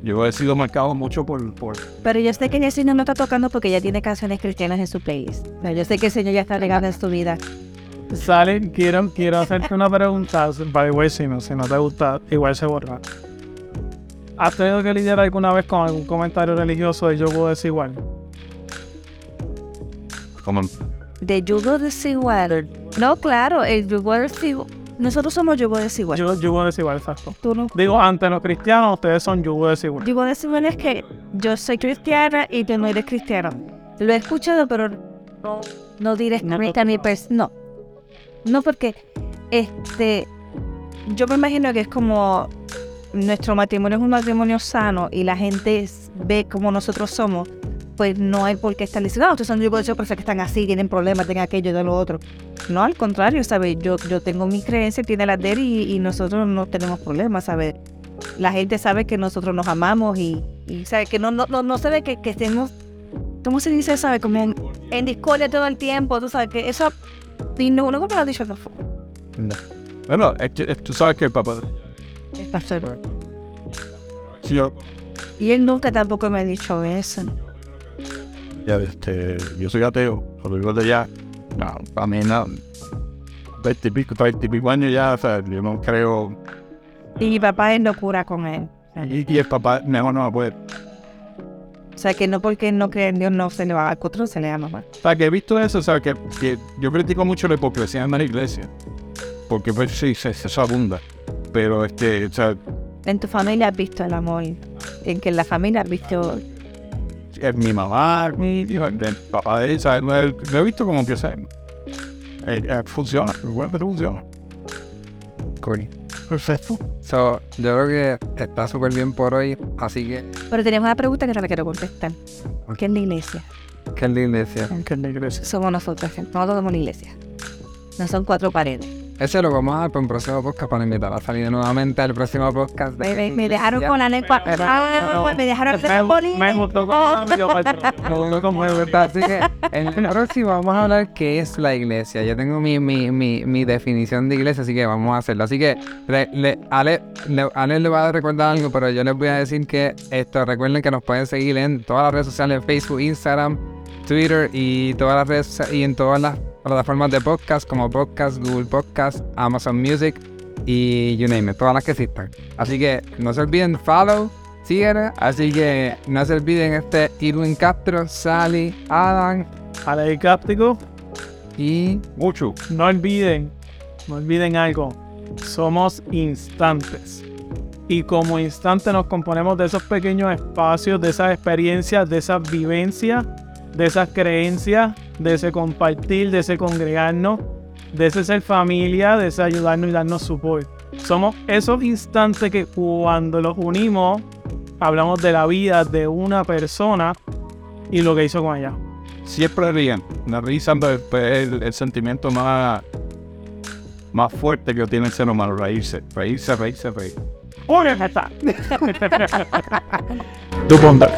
[SPEAKER 3] yo he sido marcado mucho por... por
[SPEAKER 2] Pero yo sé que el Señor no está tocando porque ya tiene canciones cristianas en su playlist. O sea, yo sé que el Señor ya está regando en su vida.
[SPEAKER 4] Sally, quiero, quiero hacerte una pregunta. By the way, si no, si no te gusta, igual se borra. ¿Has tenido que lidiar alguna vez con algún comentario religioso de yo puedo desigual?
[SPEAKER 3] Como
[SPEAKER 2] De yugo desigual. No, claro, el yugo desigual. Nosotros somos yugo desigual.
[SPEAKER 4] Yo, yugo desigual, exacto.
[SPEAKER 2] Tú no.
[SPEAKER 4] Digo, ante los cristianos, ustedes son yugo desigual.
[SPEAKER 2] Yugo desigual es que yo soy cristiana y tú no eres cristiano. Lo he escuchado, pero no, no directamente a mi pers No. No, porque este. Yo me imagino que es como nuestro matrimonio es un matrimonio sano y la gente ve como nosotros somos, pues no hay por qué estar diciendo, no, ustedes son desigual, porque que están así, tienen problemas, tienen aquello y de lo otro. No, al contrario, ¿sabes? Yo, yo tengo mi creencia, tiene la de él y, y nosotros no tenemos problemas, ¿sabes? La gente sabe que nosotros nos amamos y, y sabe que no, no, no, no se ve que, que estemos, ¿cómo se dice? ¿Sabe? Como en, en discordia todo el tiempo, tú sabes que eso, y no, no me lo ha dicho tampoco.
[SPEAKER 3] Bueno, tú sabes que el papá...
[SPEAKER 2] Es pastor.
[SPEAKER 3] Yo,
[SPEAKER 2] Y él nunca tampoco me ha dicho eso.
[SPEAKER 3] Ya, este, yo soy ateo, lo digo de ya. No, para mí no. 20 y pico, 30 y pico años ya, o sea, yo no creo.
[SPEAKER 2] Y papá es no cura con él.
[SPEAKER 3] Y, y el papá mejor no va a poder.
[SPEAKER 2] O sea, que no porque no cree en Dios no se le va a control, se le da mamá.
[SPEAKER 3] O sea, que he visto eso, o sea, que, que yo critico mucho la hipocresía en la iglesia. Porque pues sí, se, se abunda. Pero este, o sea,
[SPEAKER 2] En tu familia has visto el amor. En que en la familia has visto.
[SPEAKER 3] Es mi mamá, mi hijo, el papá de ella, lo, he- lo he visto como sea, eh, eh, funciona, igual que funciona.
[SPEAKER 1] Cool.
[SPEAKER 3] Perfecto.
[SPEAKER 1] So, yo creo que está súper bien por hoy, así que,
[SPEAKER 2] Pero tenemos una pregunta que no le quiero contestar. ¿Qué es la iglesia?
[SPEAKER 1] ¿qué es la iglesia?
[SPEAKER 3] Que en la iglesia.
[SPEAKER 2] Somos nosotros, gente. nosotros somos la iglesia. No son cuatro paredes.
[SPEAKER 1] Ese lo vamos a dar para un próximo podcast para invitar a salir nuevamente al próximo podcast. de
[SPEAKER 2] Me, me- me dejaron con la lengua. Ah, me dejaron con la
[SPEAKER 4] Me, me gustó como medio
[SPEAKER 1] No, como de verdad. Así que en el próximo vamos a hablar qué es la iglesia. Yo tengo mi, mi, mi, mi definición de iglesia, así que vamos a hacerlo. Así que le, le- Ale, le, Ale le va a recordar algo, pero yo les voy a decir que esto, recuerden que nos pueden seguir en todas las redes sociales, Facebook, Instagram, Twitter y todas las redes y en todas las plataformas de podcast como Podcast, Google Podcast, Amazon Music y you name it, todas las que existan. Así que no se olviden follow, síguenos. Así que no se olviden este Irwin Castro, Sally, Adam
[SPEAKER 4] Ale Cáptico,
[SPEAKER 1] y
[SPEAKER 3] Mucho.
[SPEAKER 4] no olviden, no olviden algo. Somos instantes. Y como instante nos componemos de esos pequeños espacios, de esas experiencias, de esas vivencias, de esas creencias, de ese compartir, de ese congregarnos, de ese ser familia, de ese ayudarnos y darnos support. Somos esos instantes que cuando los unimos, hablamos de la vida de una persona y lo que hizo con ella.
[SPEAKER 3] Siempre ríen. La risa es el, el sentimiento más, más fuerte que tiene el ser humano, reírse. Reírse, reírse, reírse.
[SPEAKER 4] ¡Una está! (laughs) (laughs) Tu bondad.